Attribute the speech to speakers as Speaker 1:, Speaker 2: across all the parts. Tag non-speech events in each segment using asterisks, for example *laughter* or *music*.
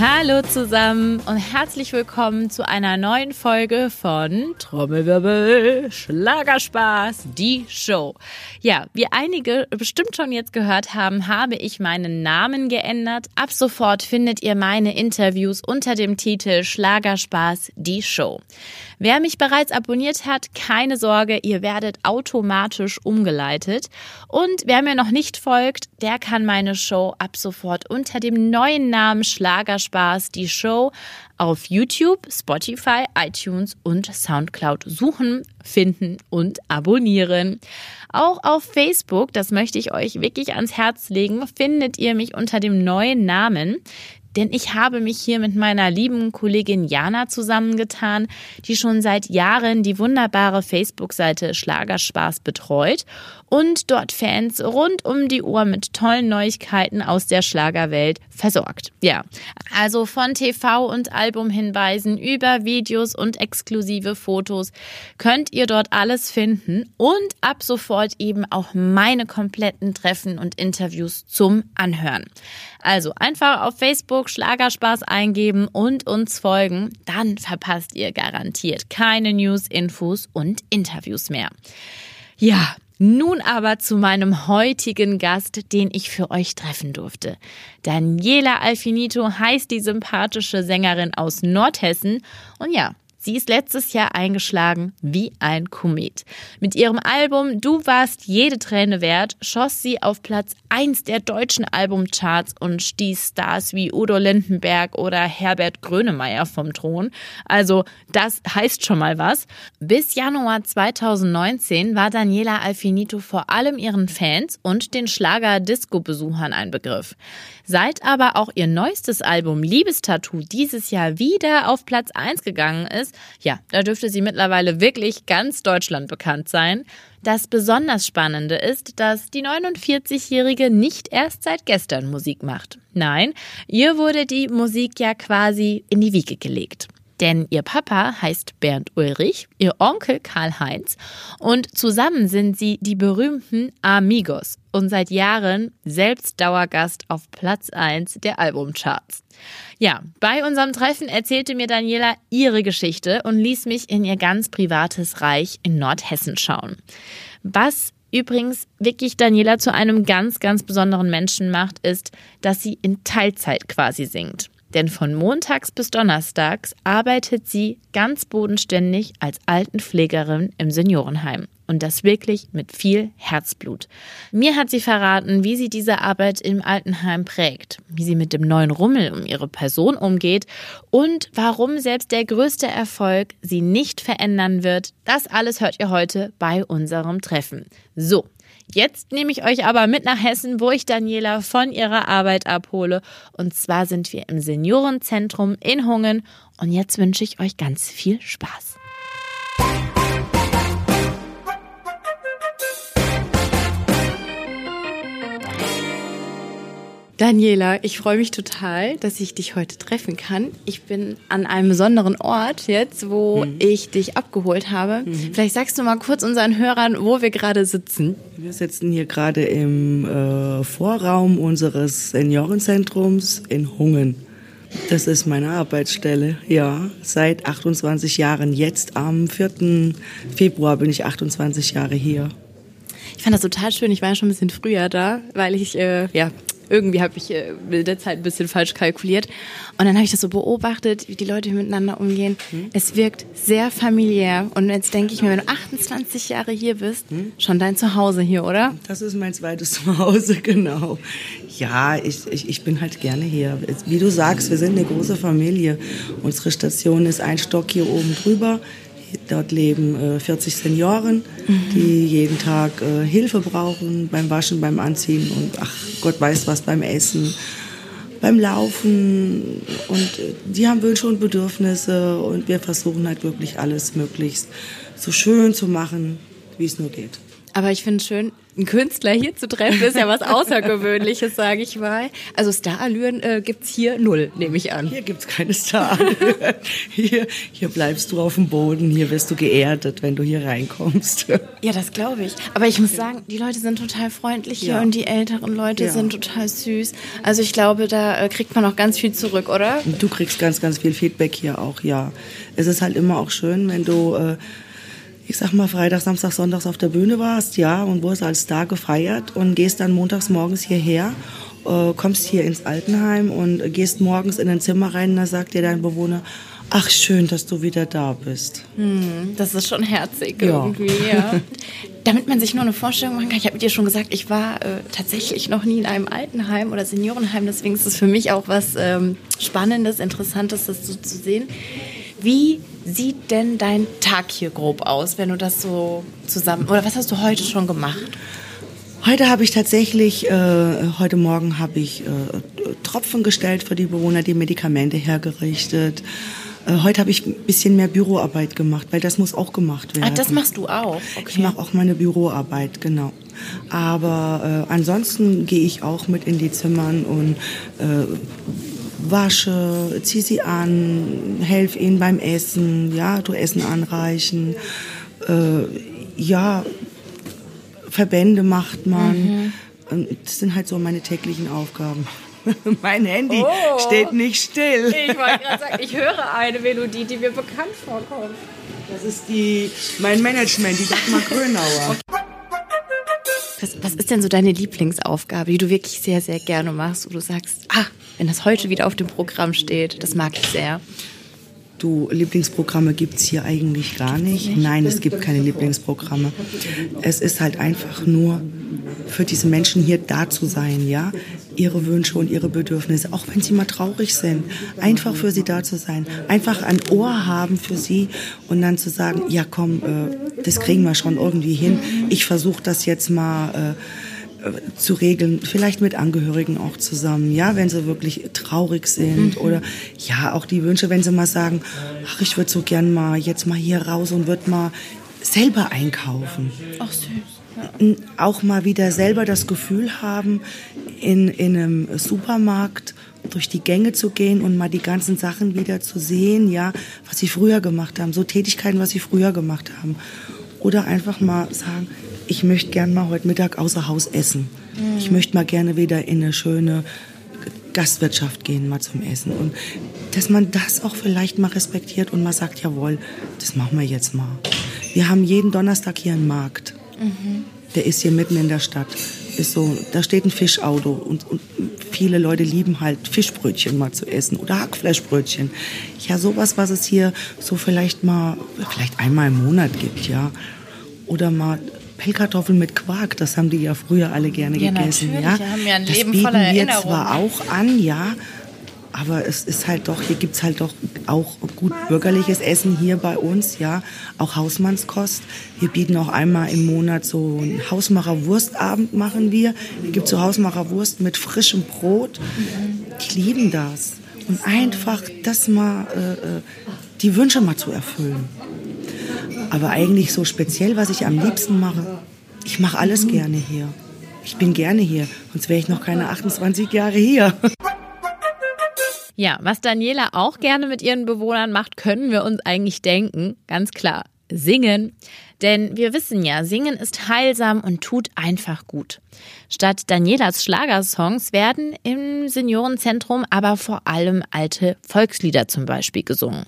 Speaker 1: Hallo zusammen und herzlich willkommen zu einer neuen Folge von Trommelwirbel Schlagerspaß, die Show. Ja, wie einige bestimmt schon jetzt gehört haben, habe ich meinen Namen geändert. Ab sofort findet ihr meine Interviews unter dem Titel Schlagerspaß, die Show. Wer mich bereits abonniert hat, keine Sorge, ihr werdet automatisch umgeleitet. Und wer mir noch nicht folgt, der kann meine Show ab sofort unter dem neuen Namen Schlagerspaß, die Show, auf YouTube, Spotify, iTunes und Soundcloud suchen, finden und abonnieren. Auch auf Facebook, das möchte ich euch wirklich ans Herz legen, findet ihr mich unter dem neuen Namen denn ich habe mich hier mit meiner lieben Kollegin Jana zusammengetan, die schon seit Jahren die wunderbare Facebook-Seite Schlagerspaß betreut und dort Fans rund um die Uhr mit tollen Neuigkeiten aus der Schlagerwelt versorgt. Ja, also von TV und Albumhinweisen über Videos und exklusive Fotos könnt ihr dort alles finden und ab sofort eben auch meine kompletten Treffen und Interviews zum Anhören. Also einfach auf Facebook Schlagerspaß eingeben und uns folgen, dann verpasst ihr garantiert keine News, Infos und Interviews mehr. Ja, nun aber zu meinem heutigen Gast, den ich für euch treffen durfte. Daniela Alfinito heißt die sympathische Sängerin aus Nordhessen und ja, Sie ist letztes Jahr eingeschlagen wie ein Komet. Mit ihrem Album Du warst jede Träne wert schoss sie auf Platz 1 der deutschen Albumcharts und stieß Stars wie Udo Lindenberg oder Herbert Grönemeyer vom Thron. Also das heißt schon mal was. Bis Januar 2019 war Daniela Alfinito vor allem ihren Fans und den Schlager-Disco-Besuchern ein Begriff. Seit aber auch ihr neuestes Album Liebestattoo dieses Jahr wieder auf Platz 1 gegangen ist, ja, da dürfte sie mittlerweile wirklich ganz Deutschland bekannt sein. Das besonders Spannende ist, dass die 49-Jährige nicht erst seit gestern Musik macht. Nein, ihr wurde die Musik ja quasi in die Wiege gelegt. Denn ihr Papa heißt Bernd Ulrich, ihr Onkel Karl-Heinz und zusammen sind sie die berühmten Amigos und seit Jahren selbst Dauergast auf Platz 1 der Albumcharts. Ja, bei unserem Treffen erzählte mir Daniela ihre Geschichte und ließ mich in ihr ganz privates Reich in Nordhessen schauen. Was übrigens wirklich Daniela zu einem ganz, ganz besonderen Menschen macht, ist, dass sie in Teilzeit quasi singt. Denn von montags bis donnerstags arbeitet sie ganz bodenständig als Altenpflegerin im Seniorenheim. Und das wirklich mit viel Herzblut. Mir hat sie verraten, wie sie diese Arbeit im Altenheim prägt, wie sie mit dem neuen Rummel um ihre Person umgeht und warum selbst der größte Erfolg sie nicht verändern wird. Das alles hört ihr heute bei unserem Treffen. So, Jetzt nehme ich euch aber mit nach Hessen, wo ich Daniela von ihrer Arbeit abhole. Und zwar sind wir im Seniorenzentrum in Hungen. Und jetzt wünsche ich euch ganz viel Spaß. Daniela, ich freue mich total, dass ich dich heute treffen kann. Ich bin an einem besonderen Ort jetzt, wo mhm. ich dich abgeholt habe. Mhm. Vielleicht sagst du mal kurz unseren Hörern, wo wir gerade sitzen.
Speaker 2: Wir sitzen hier gerade im äh, Vorraum unseres Seniorenzentrums in Hungen. Das ist meine Arbeitsstelle, ja, seit 28 Jahren. Jetzt am 4. Februar bin ich 28 Jahre hier.
Speaker 1: Ich fand das total schön. Ich war ja schon ein bisschen früher da, weil ich äh, ja irgendwie habe ich äh, mit der Zeit ein bisschen falsch kalkuliert. Und dann habe ich das so beobachtet, wie die Leute miteinander umgehen. Hm? Es wirkt sehr familiär. Und jetzt denke ich mir, wenn du 28 Jahre hier bist, hm? schon dein Zuhause hier, oder?
Speaker 2: Das ist mein zweites *laughs* Zuhause, genau. Ja, ich, ich, ich bin halt gerne hier. Wie du sagst, wir sind eine große Familie. Unsere Station ist ein Stock hier oben drüber. Dort leben äh, 40 Senioren, mhm. die jeden Tag äh, Hilfe brauchen beim Waschen, beim Anziehen und ach Gott weiß was beim Essen, beim Laufen. Und äh, die haben Wünsche und Bedürfnisse und wir versuchen halt wirklich alles möglichst so schön zu machen, wie es nur geht.
Speaker 1: Aber ich finde schön, einen Künstler hier zu treffen, ist ja was *laughs* Außergewöhnliches, sage ich mal. Also Starallüren äh, gibt's hier null, nehme ich an.
Speaker 2: Hier gibt's keine Starallüren. *laughs* hier, hier bleibst du auf dem Boden, hier wirst du geerdet, wenn du hier reinkommst. *laughs*
Speaker 1: ja, das glaube ich. Aber ich muss sagen, die Leute sind total freundlich hier ja. und die älteren Leute ja. sind total süß. Also ich glaube, da äh, kriegt man auch ganz viel zurück, oder?
Speaker 2: Du kriegst ganz, ganz viel Feedback hier auch, ja. Es ist halt immer auch schön, wenn du... Äh, ich sag mal, Freitag, Samstag, Sonntags auf der Bühne warst, ja, und wurdest als Star gefeiert und gehst dann montags morgens hierher, äh, kommst hier ins Altenheim und gehst morgens in ein Zimmer rein und da sagt dir dein Bewohner, ach schön, dass du wieder da bist.
Speaker 1: Hm, das ist schon herzig ja. irgendwie, ja. *laughs* Damit man sich nur eine Vorstellung machen kann, ich habe dir schon gesagt, ich war äh, tatsächlich noch nie in einem Altenheim oder Seniorenheim, deswegen ist es für mich auch was ähm, Spannendes, Interessantes, das so zu sehen. Wie sieht denn dein Tag hier grob aus, wenn du das so zusammen oder was hast du heute schon gemacht?
Speaker 2: Heute habe ich tatsächlich, äh, heute Morgen habe ich äh, Tropfen gestellt für die Bewohner, die Medikamente hergerichtet. Äh, heute habe ich ein bisschen mehr Büroarbeit gemacht, weil das muss auch gemacht werden.
Speaker 1: Ah, das machst du auch?
Speaker 2: Okay. Ich mache auch meine Büroarbeit, genau. Aber äh, ansonsten gehe ich auch mit in die Zimmern und äh, wasche, zieh sie an, helf ihnen beim Essen, ja, du Essen anreichen, äh, ja, Verbände macht man. Mhm. Das sind halt so meine täglichen Aufgaben. *laughs* mein Handy oh. steht nicht still.
Speaker 1: Ich wollte gerade sagen, ich höre eine Melodie, die mir bekannt vorkommt.
Speaker 2: Das ist die, mein Management, die Dagmar Grönauer.
Speaker 1: Was, was ist denn so deine Lieblingsaufgabe, die du wirklich sehr, sehr gerne machst, wo du sagst, ah, wenn das heute wieder auf dem Programm steht, das mag ich sehr?
Speaker 2: Du, Lieblingsprogramme gibt es hier eigentlich gar nicht. Nein, es gibt keine Lieblingsprogramme. Es ist halt einfach nur für diese Menschen hier da zu sein, ja, ihre Wünsche und ihre Bedürfnisse, auch wenn sie mal traurig sind, einfach für sie da zu sein, einfach ein Ohr haben für sie und dann zu sagen, ja komm, äh, das kriegen wir schon irgendwie hin. Ich versuche das jetzt mal. Zu regeln, vielleicht mit Angehörigen auch zusammen, ja, wenn sie wirklich traurig sind mhm. oder ja, auch die Wünsche, wenn sie mal sagen, ach, ich würde so gern mal jetzt mal hier raus und würde mal selber einkaufen.
Speaker 1: Ach süß
Speaker 2: auch mal wieder selber das Gefühl haben, in, in einem Supermarkt durch die Gänge zu gehen und mal die ganzen Sachen wieder zu sehen, ja, was sie früher gemacht haben, so Tätigkeiten, was sie früher gemacht haben. Oder einfach mal sagen, ich möchte gern mal heute Mittag außer Haus essen. Mhm. Ich möchte mal gerne wieder in eine schöne Gastwirtschaft gehen, mal zum Essen. Und dass man das auch vielleicht mal respektiert und mal sagt, jawohl, das machen wir jetzt mal. Wir haben jeden Donnerstag hier einen Markt. Mhm. Der ist hier mitten in der Stadt. Ist so, da steht ein Fischauto und, und viele Leute lieben halt Fischbrötchen mal zu essen oder Hackfleischbrötchen. Ja, sowas, was es hier so vielleicht mal, vielleicht einmal im Monat gibt, ja. Oder mal Pellkartoffeln mit Quark, das haben die ja früher alle gerne ja, gegessen.
Speaker 1: Natürlich. Ja, wir haben ja ein
Speaker 2: das
Speaker 1: Leben
Speaker 2: bieten
Speaker 1: voller
Speaker 2: wir zwar auch an, ja, aber es ist halt doch, hier gibt's halt doch auch gut bürgerliches Essen hier bei uns, ja, auch Hausmannskost. Wir bieten auch einmal im Monat so einen Hausmacher-Wurstabend machen wir. Hier gibt's so Hausmacher-Wurst mit frischem Brot. Die lieben das. Und einfach das mal, äh, äh, die Wünsche mal zu erfüllen. Aber eigentlich so speziell, was ich am liebsten mache, ich mache alles gerne hier. Ich bin gerne hier, sonst wäre ich noch keine 28 Jahre hier.
Speaker 1: Ja, was Daniela auch gerne mit ihren Bewohnern macht, können wir uns eigentlich denken. Ganz klar. Singen. Denn wir wissen ja, Singen ist heilsam und tut einfach gut. Statt Danielas Schlagersongs werden im Seniorenzentrum aber vor allem alte Volkslieder zum Beispiel gesungen.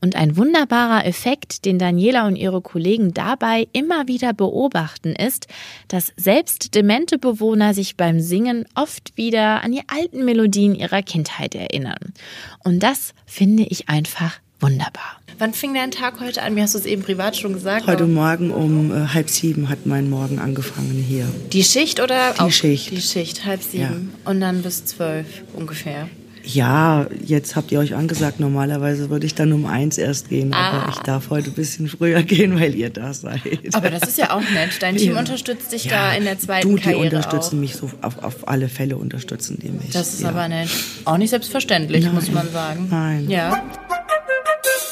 Speaker 1: Und ein wunderbarer Effekt, den Daniela und ihre Kollegen dabei immer wieder beobachten, ist, dass selbst demente Bewohner sich beim Singen oft wieder an die alten Melodien ihrer Kindheit erinnern. Und das finde ich einfach wunderbar. Wann fing dein Tag heute an? Mir hast du es eben privat schon gesagt.
Speaker 2: Heute Morgen um äh, halb sieben hat mein Morgen angefangen hier.
Speaker 1: Die Schicht oder?
Speaker 2: Die Schicht.
Speaker 1: Die Schicht, halb sieben. Ja. Und dann bis zwölf ungefähr.
Speaker 2: Ja, jetzt habt ihr euch angesagt, normalerweise würde ich dann um eins erst gehen, ah. aber ich darf heute ein bisschen früher gehen, weil ihr da seid.
Speaker 1: Aber das ist ja auch nett. Dein Team *laughs* ja. unterstützt dich ja, da in der zweiten du, die
Speaker 2: Karriere unterstützen auch. mich so, auf, auf alle Fälle unterstützen die mich.
Speaker 1: Das ist ja. aber nett. Auch nicht selbstverständlich, Nein. muss man sagen.
Speaker 2: Nein.
Speaker 1: Ja.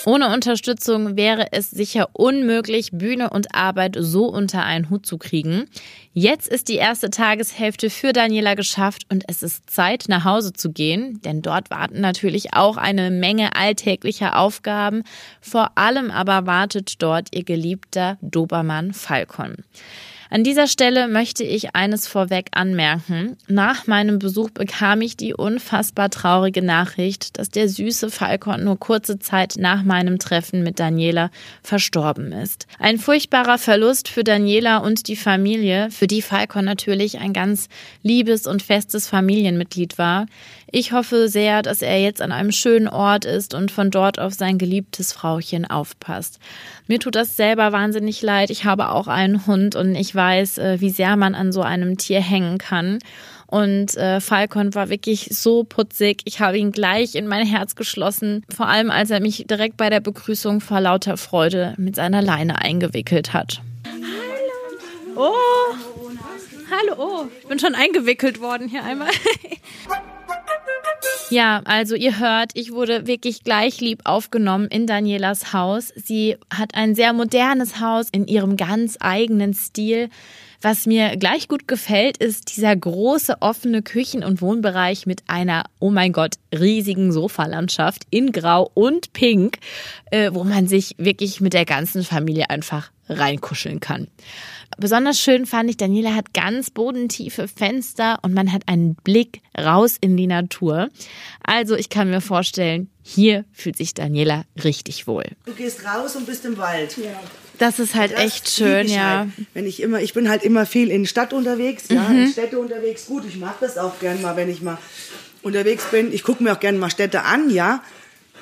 Speaker 1: Ohne Unterstützung wäre es sicher unmöglich, Bühne und Arbeit so unter einen Hut zu kriegen. Jetzt ist die erste Tageshälfte für Daniela geschafft und es ist Zeit, nach Hause zu gehen, denn dort warten natürlich auch eine Menge alltäglicher Aufgaben. Vor allem aber wartet dort ihr geliebter Dobermann Falcon. An dieser Stelle möchte ich eines vorweg anmerken. Nach meinem Besuch bekam ich die unfassbar traurige Nachricht, dass der süße Falcon nur kurze Zeit nach meinem Treffen mit Daniela verstorben ist. Ein furchtbarer Verlust für Daniela und die Familie, für die Falcon natürlich ein ganz liebes und festes Familienmitglied war. Ich hoffe sehr, dass er jetzt an einem schönen Ort ist und von dort auf sein geliebtes Frauchen aufpasst. Mir tut das selber wahnsinnig leid. Ich habe auch einen Hund und ich weiß, äh, wie sehr man an so einem Tier hängen kann. Und äh, Falcon war wirklich so putzig. Ich habe ihn gleich in mein Herz geschlossen, vor allem als er mich direkt bei der Begrüßung vor lauter Freude mit seiner Leine eingewickelt hat. Hallo. Oh. Hallo. Oh. Ich bin schon eingewickelt worden hier einmal. *laughs* Ja, also ihr hört, ich wurde wirklich gleich lieb aufgenommen in Danielas Haus. Sie hat ein sehr modernes Haus in ihrem ganz eigenen Stil. Was mir gleich gut gefällt, ist dieser große offene Küchen- und Wohnbereich mit einer, oh mein Gott, riesigen Sofalandschaft in Grau und Pink, äh, wo man sich wirklich mit der ganzen Familie einfach reinkuscheln kann. Besonders schön fand ich, Daniela hat ganz bodentiefe Fenster und man hat einen Blick raus in die Natur. Also ich kann mir vorstellen, hier fühlt sich Daniela richtig wohl.
Speaker 2: Du gehst raus und bist im Wald. Ja.
Speaker 1: Das ist halt das echt schön, ja. Halt.
Speaker 2: Wenn ich immer, ich bin halt immer viel in Stadt unterwegs, ja, mhm. in Städte unterwegs. Gut, ich mache das auch gern mal, wenn ich mal unterwegs bin. Ich gucke mir auch gerne mal Städte an, ja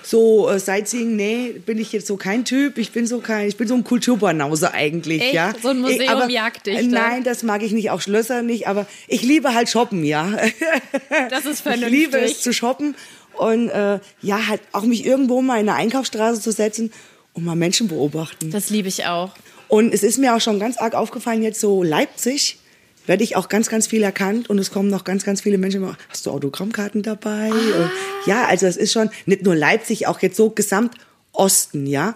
Speaker 2: so äh, Sightseeing, nee, bin ich jetzt so kein Typ. Ich bin so kein, ich bin so ein Kulturbanause eigentlich,
Speaker 1: Echt?
Speaker 2: ja.
Speaker 1: So ein Museum aber, jagt dich. Äh,
Speaker 2: nein, das mag ich nicht, auch Schlösser nicht, aber ich liebe halt shoppen, ja. *laughs*
Speaker 1: Das ist vernünftig. *laughs*
Speaker 2: Ich liebe es zu shoppen und äh, ja, halt auch mich irgendwo mal in eine Einkaufsstraße zu setzen und mal Menschen beobachten.
Speaker 1: Das liebe ich auch.
Speaker 2: Und es ist mir auch schon ganz arg aufgefallen jetzt so Leipzig werde ich auch ganz, ganz viel erkannt und es kommen noch ganz, ganz viele Menschen. Hast du Autogrammkarten dabei? Ah. ja, also es ist schon nicht nur Leipzig, auch jetzt so gesamt Osten, ja.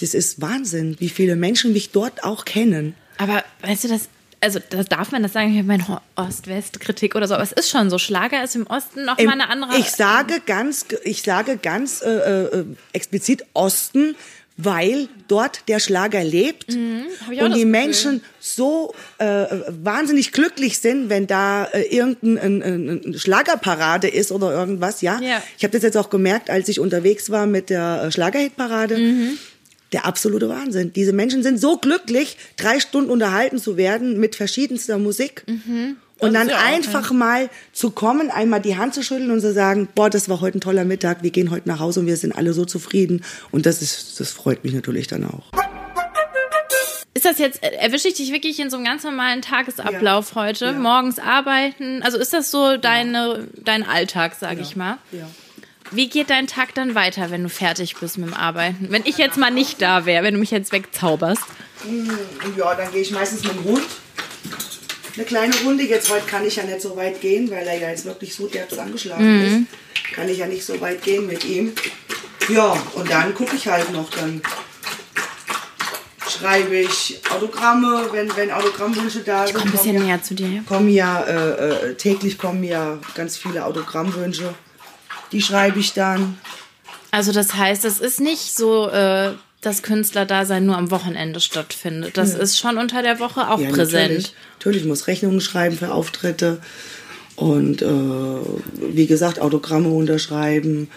Speaker 2: Das ist Wahnsinn, wie viele Menschen mich dort auch kennen.
Speaker 1: Aber weißt du, das, also das darf man das sagen, ich habe meine Ost-West-Kritik oder so, aber es ist schon so. Schlager ist im Osten noch mal eine andere.
Speaker 2: Ich sage ganz, ich sage ganz äh, äh, explizit Osten, weil dort der Schlager lebt mhm, und die Menschen so äh, wahnsinnig glücklich sind, wenn da äh, irgendeine Schlagerparade ist oder irgendwas. Ja, ja. ich habe das jetzt auch gemerkt, als ich unterwegs war mit der äh, Schlagerhitparade. Mhm. Der absolute Wahnsinn. Diese Menschen sind so glücklich, drei Stunden unterhalten zu werden mit verschiedenster Musik. Mhm. Und dann ja einfach auch, mal zu kommen, einmal die Hand zu schütteln und zu sagen, boah, das war heute ein toller Mittag, wir gehen heute nach Hause und wir sind alle so zufrieden. Und das ist, das freut mich natürlich dann auch.
Speaker 1: Ist das jetzt, erwische ich dich wirklich in so einem ganz normalen Tagesablauf ja. heute? Ja. Morgens arbeiten? Also ist das so deine, dein Alltag, sage ich mal? Ja. Wie geht dein Tag dann weiter, wenn du fertig bist mit dem Arbeiten? Wenn ich jetzt mal nicht da wäre, wenn du mich jetzt wegzauberst?
Speaker 2: Ja, dann gehe ich meistens mit dem Hund eine kleine Runde. Jetzt heute kann ich ja nicht so weit gehen, weil er ja jetzt wirklich so derb angeschlagen mhm. ist. Kann ich ja nicht so weit gehen mit ihm. Ja, und dann gucke ich halt noch. Dann schreibe ich Autogramme, wenn, wenn Autogrammwünsche da
Speaker 1: sind. Ich ein bisschen
Speaker 2: ja,
Speaker 1: näher zu dir.
Speaker 2: Kommen ja, äh, äh, täglich kommen ja ganz viele Autogrammwünsche. Die schreibe ich dann.
Speaker 1: Also das heißt, es ist nicht so... Äh dass Künstlerdasein nur am Wochenende stattfindet. Das ja. ist schon unter der Woche auch ja, präsent.
Speaker 2: Natürlich. natürlich, muss Rechnungen schreiben für Auftritte und äh, wie gesagt Autogramme unterschreiben.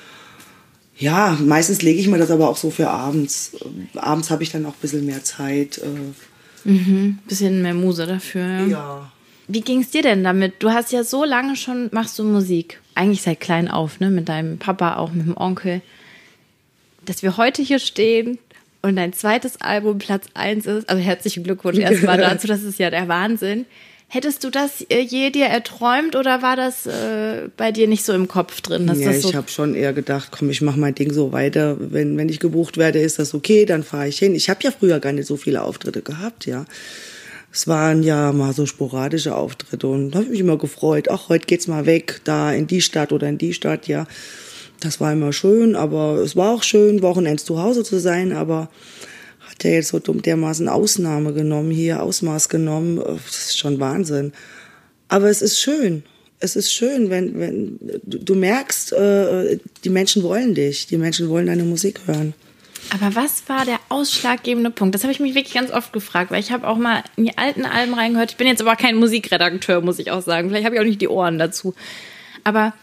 Speaker 2: Ja, meistens lege ich mir das aber auch so für abends. Abends habe ich dann auch ein bisschen mehr Zeit.
Speaker 1: Äh. Mhm, bisschen mehr Muse dafür. Ja. ja. Wie ging es dir denn damit? Du hast ja so lange schon, machst du Musik. Eigentlich seit klein auf, ne? Mit deinem Papa, auch mit dem Onkel. Dass wir heute hier stehen, und dein zweites Album Platz 1 ist, also herzlichen Glückwunsch erstmal *laughs* dazu, das ist ja der Wahnsinn. Hättest du das äh, je dir erträumt oder war das äh, bei dir nicht so im Kopf drin?
Speaker 2: ja,
Speaker 1: so
Speaker 2: ich habe schon eher gedacht, komm, ich mache mein Ding so weiter. Wenn, wenn ich gebucht werde, ist das okay, dann fahre ich hin. Ich habe ja früher gar nicht so viele Auftritte gehabt, ja. Es waren ja mal so sporadische Auftritte und da habe ich mich immer gefreut. Ach, heute geht's mal weg, da in die Stadt oder in die Stadt, ja Das war immer schön, aber es war auch schön, Wochenends zu Hause zu sein, aber hat er jetzt so dermaßen Ausnahme genommen, hier Ausmaß genommen. Das ist schon Wahnsinn. Aber es ist schön. Es ist schön, wenn, wenn du merkst, äh, die Menschen wollen dich, die Menschen wollen deine Musik hören.
Speaker 1: Aber was war der ausschlaggebende Punkt? Das habe ich mich wirklich ganz oft gefragt, weil ich habe auch mal in die alten Alben reingehört. Ich bin jetzt aber kein Musikredakteur, muss ich auch sagen. Vielleicht habe ich auch nicht die Ohren dazu. Aber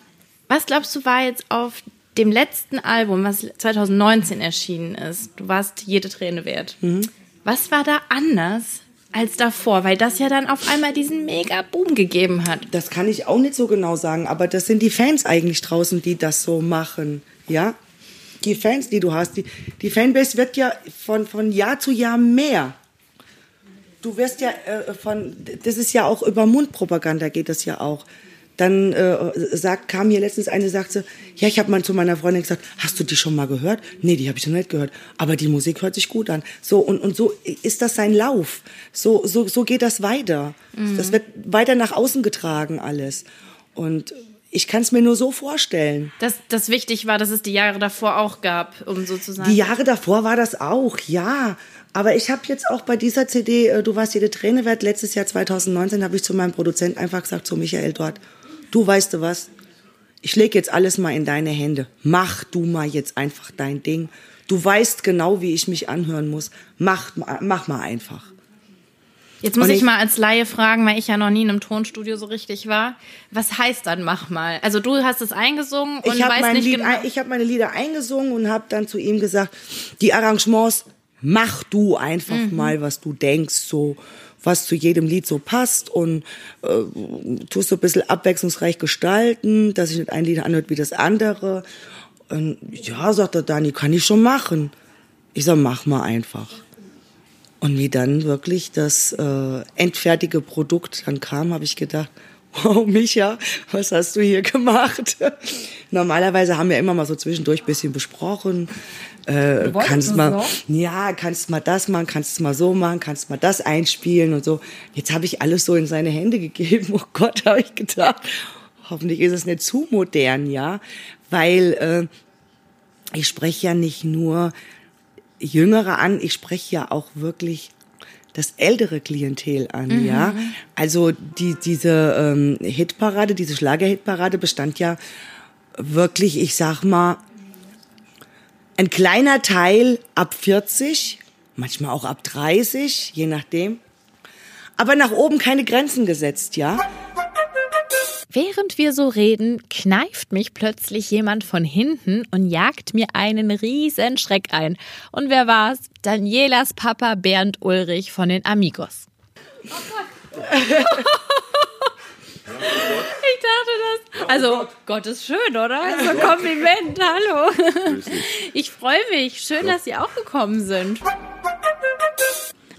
Speaker 1: was glaubst du, war jetzt auf dem letzten Album, was 2019 erschienen ist? Du warst jede Träne wert. Mhm. Was war da anders als davor, weil das ja dann auf einmal diesen mega Boom gegeben hat.
Speaker 2: Das kann ich auch nicht so genau sagen, aber das sind die Fans eigentlich draußen, die das so machen, ja? die Fans, die du hast, die, die Fanbase wird ja von, von Jahr zu Jahr mehr. Du wirst ja äh, von, das ist ja auch über Mundpropaganda geht das ja auch. Dann äh, sagt, kam hier letztens eine, sagte, ja, ich habe mal zu meiner Freundin gesagt, hast du die schon mal gehört? Nee, die habe ich noch nicht gehört. Aber die Musik hört sich gut an. So und, und so ist das sein Lauf. So, so, so geht das weiter. Mhm. Das wird weiter nach außen getragen alles. Und ich kann es mir nur so vorstellen.
Speaker 1: Dass das wichtig war, dass es die Jahre davor auch gab, um sozusagen.
Speaker 2: Die Jahre davor war das auch, ja. Aber ich habe jetzt auch bei dieser CD, äh, Du warst jede Träne wert, letztes Jahr 2019, habe ich zu meinem Produzenten einfach gesagt, zu Michael dort, du weißt du was, ich lege jetzt alles mal in deine Hände. Mach du mal jetzt einfach dein Ding. Du weißt genau, wie ich mich anhören muss. Mach, mach mal einfach.
Speaker 1: Jetzt muss ich, ich, mal als Laie fragen, weil ich ja noch nie in einem Tonstudio so richtig war. Was heißt dann mach mal? Also du hast es eingesungen und ich weißt nicht
Speaker 2: Lied,
Speaker 1: genau.
Speaker 2: Ich habe meine Lieder eingesungen und habe dann zu ihm gesagt, die Arrangements mach du einfach mhm. mal, was du denkst, so was zu jedem Lied so passt und äh, tust so ein bisschen abwechslungsreich gestalten, dass sich nicht ein Lied anhört wie das andere. Und ja, sagt der Dani, kann ich schon machen. Ich sag, mach mal einfach. Und wie dann wirklich das äh, endfertige Produkt dann kam, habe ich gedacht, wow, Micha, was hast du hier gemacht? Normalerweise haben wir immer mal so zwischendurch bisschen besprochen. Äh, kannst mal, so? ja, kannst mal das machen, kannst mal so machen, kannst mal das einspielen und so. Jetzt habe ich alles so in seine Hände gegeben. Oh Gott, habe ich gedacht. Hoffentlich ist es nicht zu modern, ja, weil äh, ich spreche ja nicht nur Jüngere an, ich spreche ja auch wirklich das ältere Klientel an, mhm. ja. Also die, diese ähm, Hitparade, diese Schlager-Hitparade bestand ja wirklich, ich sag mal, ein kleiner Teil ab 40, manchmal auch ab 30, je nachdem. Aber nach oben keine Grenzen gesetzt, ja.
Speaker 1: Während wir so reden, kneift mich plötzlich jemand von hinten und jagt mir einen riesen Schreck ein. Und wer war's? Danielas Papa Bernd Ulrich von den Amigos. Oh *laughs* Gott. Ich dachte das. Also, Gott ist schön, oder? So ein Kompliment. Hallo. Ich freue mich. Schön, dass Sie auch gekommen sind. *laughs*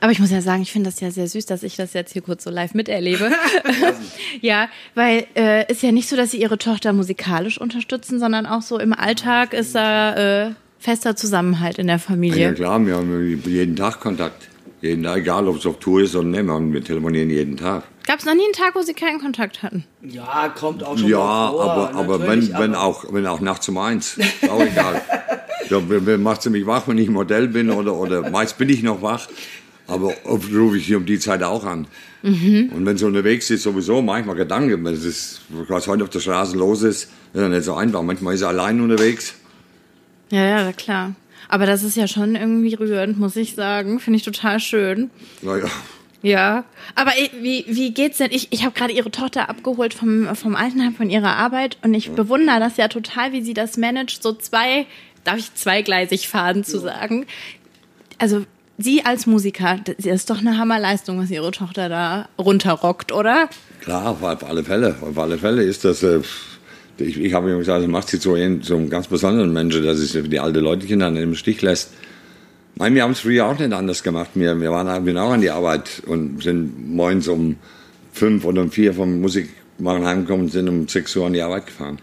Speaker 1: Aber ich muss ja sagen, ich finde das ja sehr süß, dass ich das jetzt hier kurz so live miterlebe. *laughs* *laughs* ja, weil äh, ist ja nicht so, dass sie ihre Tochter musikalisch unterstützen, sondern auch so im Alltag ist da äh, fester Zusammenhalt in der Familie.
Speaker 3: Ja klar, wir haben jeden Tag Kontakt. Jeden Tag, egal ob es auf Tour ist oder nicht, wir telefonieren jeden Tag.
Speaker 1: Gab es noch nie einen Tag, wo Sie keinen Kontakt hatten?
Speaker 2: Ja, kommt auch schon
Speaker 3: Ja, vor, aber, aber wenn, wenn, auch, wenn auch nachts um eins, ist auch egal. *laughs* ja, macht sie mich wach, wenn ich Modell bin oder, oder meist bin ich noch wach. Aber oft rufe ich sie um die Zeit auch an. Mhm. Und wenn sie unterwegs ist, sowieso manchmal Gedanken, wenn es was heute auf der Straße los ist, ist ja nicht so einfach. Manchmal ist sie allein unterwegs.
Speaker 1: Ja, ja, klar. Aber das ist ja schon irgendwie rührend, muss ich sagen. Finde ich total schön.
Speaker 3: Naja.
Speaker 1: Ja, aber wie, wie geht's denn? Ich, ich habe gerade ihre Tochter abgeholt vom, vom Altenheim von ihrer Arbeit und ich ja. bewundere das ja total, wie sie das managt, so zwei, darf ich zweigleisig fahren zu sagen. Also Sie als Musiker, das ist doch eine Hammerleistung, was Ihre Tochter da runterrockt, oder?
Speaker 3: Klar, auf alle Fälle. Auf alle Fälle ist das. Äh, ich, ich habe immer gesagt, das macht sie zu einem, zu einem ganz besonderen Menschen, dass sie die alte Leute dann im Stich lässt. Nein, wir haben es früher auch nicht anders gemacht. Wir, wir waren wir auch an die Arbeit und sind morgens um fünf oder um vier vom Musikmachen heimgekommen und sind um sechs Uhr an die Arbeit gefahren.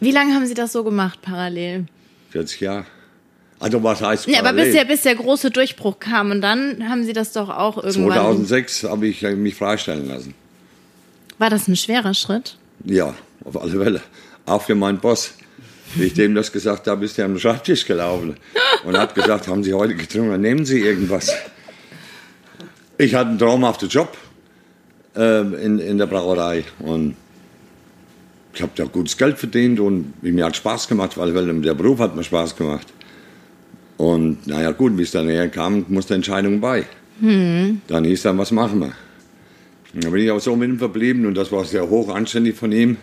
Speaker 1: Wie lange haben Sie das so gemacht, parallel?
Speaker 3: 40 Jahre. Also was heißt
Speaker 1: Ja, aber bis der, bis der große Durchbruch kam und dann haben Sie das doch auch irgendwann...
Speaker 3: 2006 habe ich mich freistellen lassen.
Speaker 1: War das ein schwerer Schritt?
Speaker 3: Ja, auf alle Fälle. Auch für meinen Boss. Wie ich dem das gesagt habe, ist er am Schreibtisch gelaufen *laughs* und hat gesagt, haben Sie heute getrunken, nehmen Sie irgendwas. Ich hatte einen traumhaften Job äh, in, in der Brauerei und ich habe da gutes Geld verdient und mir hat Spaß gemacht, weil, weil der Beruf hat mir Spaß gemacht. Und naja gut, wie es dann näher kam, musste Entscheidung bei. Hm. Dann hieß dann, was machen wir? Dann bin ich auch so mit ihm verblieben und das war sehr hoch anständig von ihm.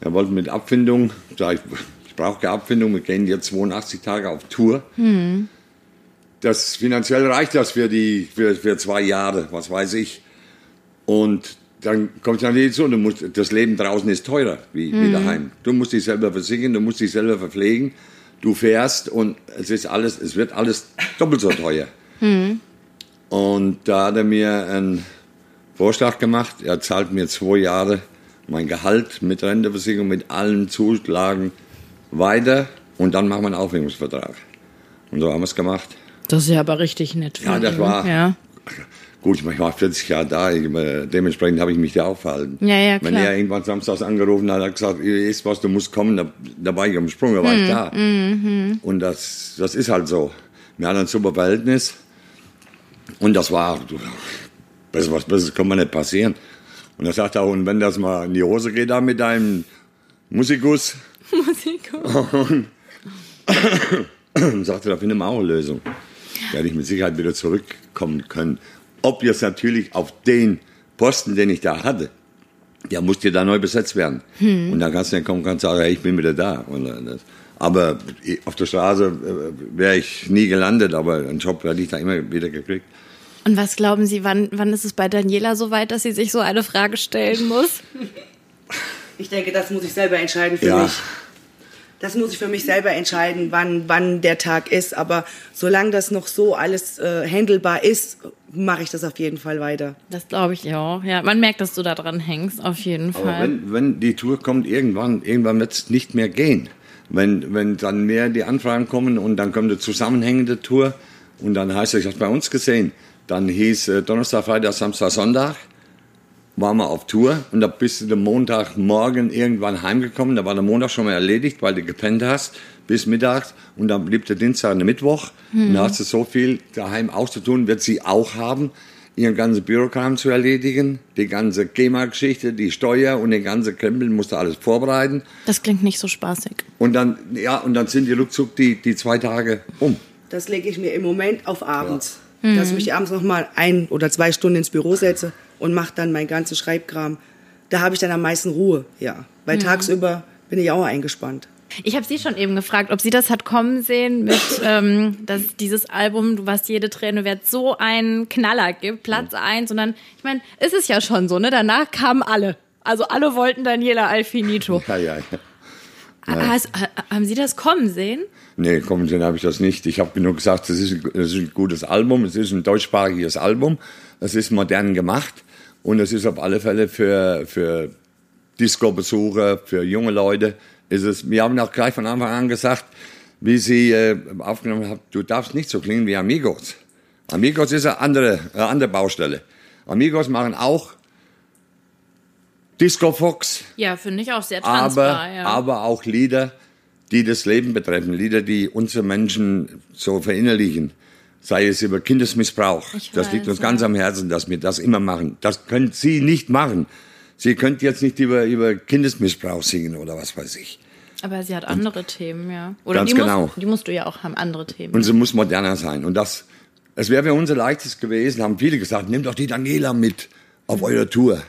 Speaker 3: Er wollte mit Abfindung, sag ich, ich brauche keine Abfindung, wir gehen jetzt 82 Tage auf Tour. Hm. Das finanziell reicht das für die für, für zwei Jahre, was weiß ich. Und dann kommt dann wieder so, du musst, das Leben draußen ist teurer wie, mhm. wie daheim. Du musst dich selber versichern, du musst dich selber verpflegen. Du fährst und es ist alles, es wird alles doppelt so teuer. Mhm. *laughs* Und da hat er mir einen Vorschlag gemacht. Er zahlt mir zwei Jahre mein Gehalt mit Renteversicherung, mit allen Zulagen weiter und dann machen wir einen Aufhebungsvertrag. Und so haben wir es gemacht.
Speaker 1: Das ist ja aber richtig nett.
Speaker 3: Ja, das war. Ja. Gut, ich war 40 Jahre da, dementsprechend habe ich mich da aufgehalten.
Speaker 1: Ja, ja, klar.
Speaker 3: Wenn er irgendwann samstags angerufen hat, hat er gesagt, ist was, du musst kommen, da, da war ich am Sprung, da war ich mhm, da. Mhm. Und das, das ist halt so. Wir hatten ein super Verhältnis und das war, besser, was Besseres kann man nicht passieren. Und er sagt auch, und wenn das mal in die Hose geht da mit deinem Musikus. *laughs* Musikus. *coughs* Sagte, da finden wir auch eine Lösung. Werde ich mit Sicherheit wieder zurückkommen können. Ob jetzt natürlich auf den Posten, den ich da hatte, der musste da neu besetzt werden. Hm. Und dann kannst du dann kommen und sagen, hey, ich bin wieder da. Äh, aber auf der Straße äh, wäre ich nie gelandet, aber einen Job hätte ich da immer wieder gekriegt.
Speaker 1: Und was glauben Sie, wann, wann ist es bei Daniela so weit, dass sie sich so eine Frage stellen muss?
Speaker 2: Ich denke, das muss ich selber entscheiden für ja. mich. Das muss ich für mich selber entscheiden, wann, wann der Tag ist. Aber solange das noch so alles äh, handelbar ist, mache ich das auf jeden Fall weiter.
Speaker 1: Das glaube ich auch. Ja, man merkt, dass du da dran hängst, auf jeden
Speaker 3: Aber
Speaker 1: Fall.
Speaker 3: Wenn, wenn die Tour kommt, irgendwann, irgendwann wird es nicht mehr gehen. Wenn, wenn dann mehr die Anfragen kommen und dann kommt eine zusammenhängende Tour und dann heißt es, ich habe bei uns gesehen, dann hieß äh, Donnerstag, Freitag, Samstag, Sonntag waren wir auf Tour und da bist du den Montagmorgen irgendwann heimgekommen. Da war der Montag schon mal erledigt, weil du gepennt hast bis mittags und dann blieb der Dienstag und der Mittwoch. Mhm. Und da hast du so viel daheim auszutun, wird sie auch haben, ihren ganzen Bürokram zu erledigen, die ganze GEMA-Geschichte, die Steuer und den ganzen Krempel musst du alles vorbereiten.
Speaker 1: Das klingt nicht so spaßig.
Speaker 3: Und dann, ja, und dann sind die ruckzuck die, die zwei Tage um.
Speaker 2: Das lege ich mir im Moment auf abends. Ja. Dass ich mich abends noch mal ein oder zwei Stunden ins Büro setze und mache dann mein ganzes Schreibkram. Da habe ich dann am meisten Ruhe, ja. Weil mhm. tagsüber bin ich auch eingespannt.
Speaker 1: Ich habe Sie schon eben gefragt, ob sie das hat kommen sehen mit, *laughs* ähm, dass dieses Album Du warst jede Träne wert so einen Knaller gibt, Platz eins. Und dann, ich meine, ist es ja schon so, ne? Danach kamen alle. Also alle wollten Daniela Alfinito.
Speaker 3: Ja, ja, ja.
Speaker 1: Has, haben Sie das kommen sehen?
Speaker 3: Nee, kommen sehen habe ich das nicht. Ich habe nur gesagt, das ist, ist ein gutes Album, es ist ein deutschsprachiges Album, es ist modern gemacht. Und es ist auf alle Fälle für, für Disco-Besucher, für junge Leute, ist es, wir haben auch gleich von Anfang an gesagt, wie sie äh, aufgenommen haben, du darfst nicht so klingen wie Amigos. Amigos ist eine andere, eine andere Baustelle. Amigos machen auch Disco Fox.
Speaker 1: Ja, finde ich auch sehr tanzbar.
Speaker 3: Aber,
Speaker 1: ja.
Speaker 3: aber auch Lieder, die das Leben betreffen, Lieder, die unsere Menschen so verinnerlichen sei es über Kindesmissbrauch. Ich das weiß, liegt uns ja. ganz am Herzen, dass wir das immer machen. Das können Sie nicht machen. Sie können jetzt nicht über, über Kindesmissbrauch singen oder was weiß ich.
Speaker 1: Aber sie hat andere und Themen, ja. Oder
Speaker 3: ganz
Speaker 1: die
Speaker 3: genau.
Speaker 1: Musst, die musst du ja auch haben, andere Themen.
Speaker 3: Und sie muss moderner sein. Und das, es wäre für uns leichtes gewesen, haben viele gesagt, nehmt doch die Daniela mit auf eure Tour.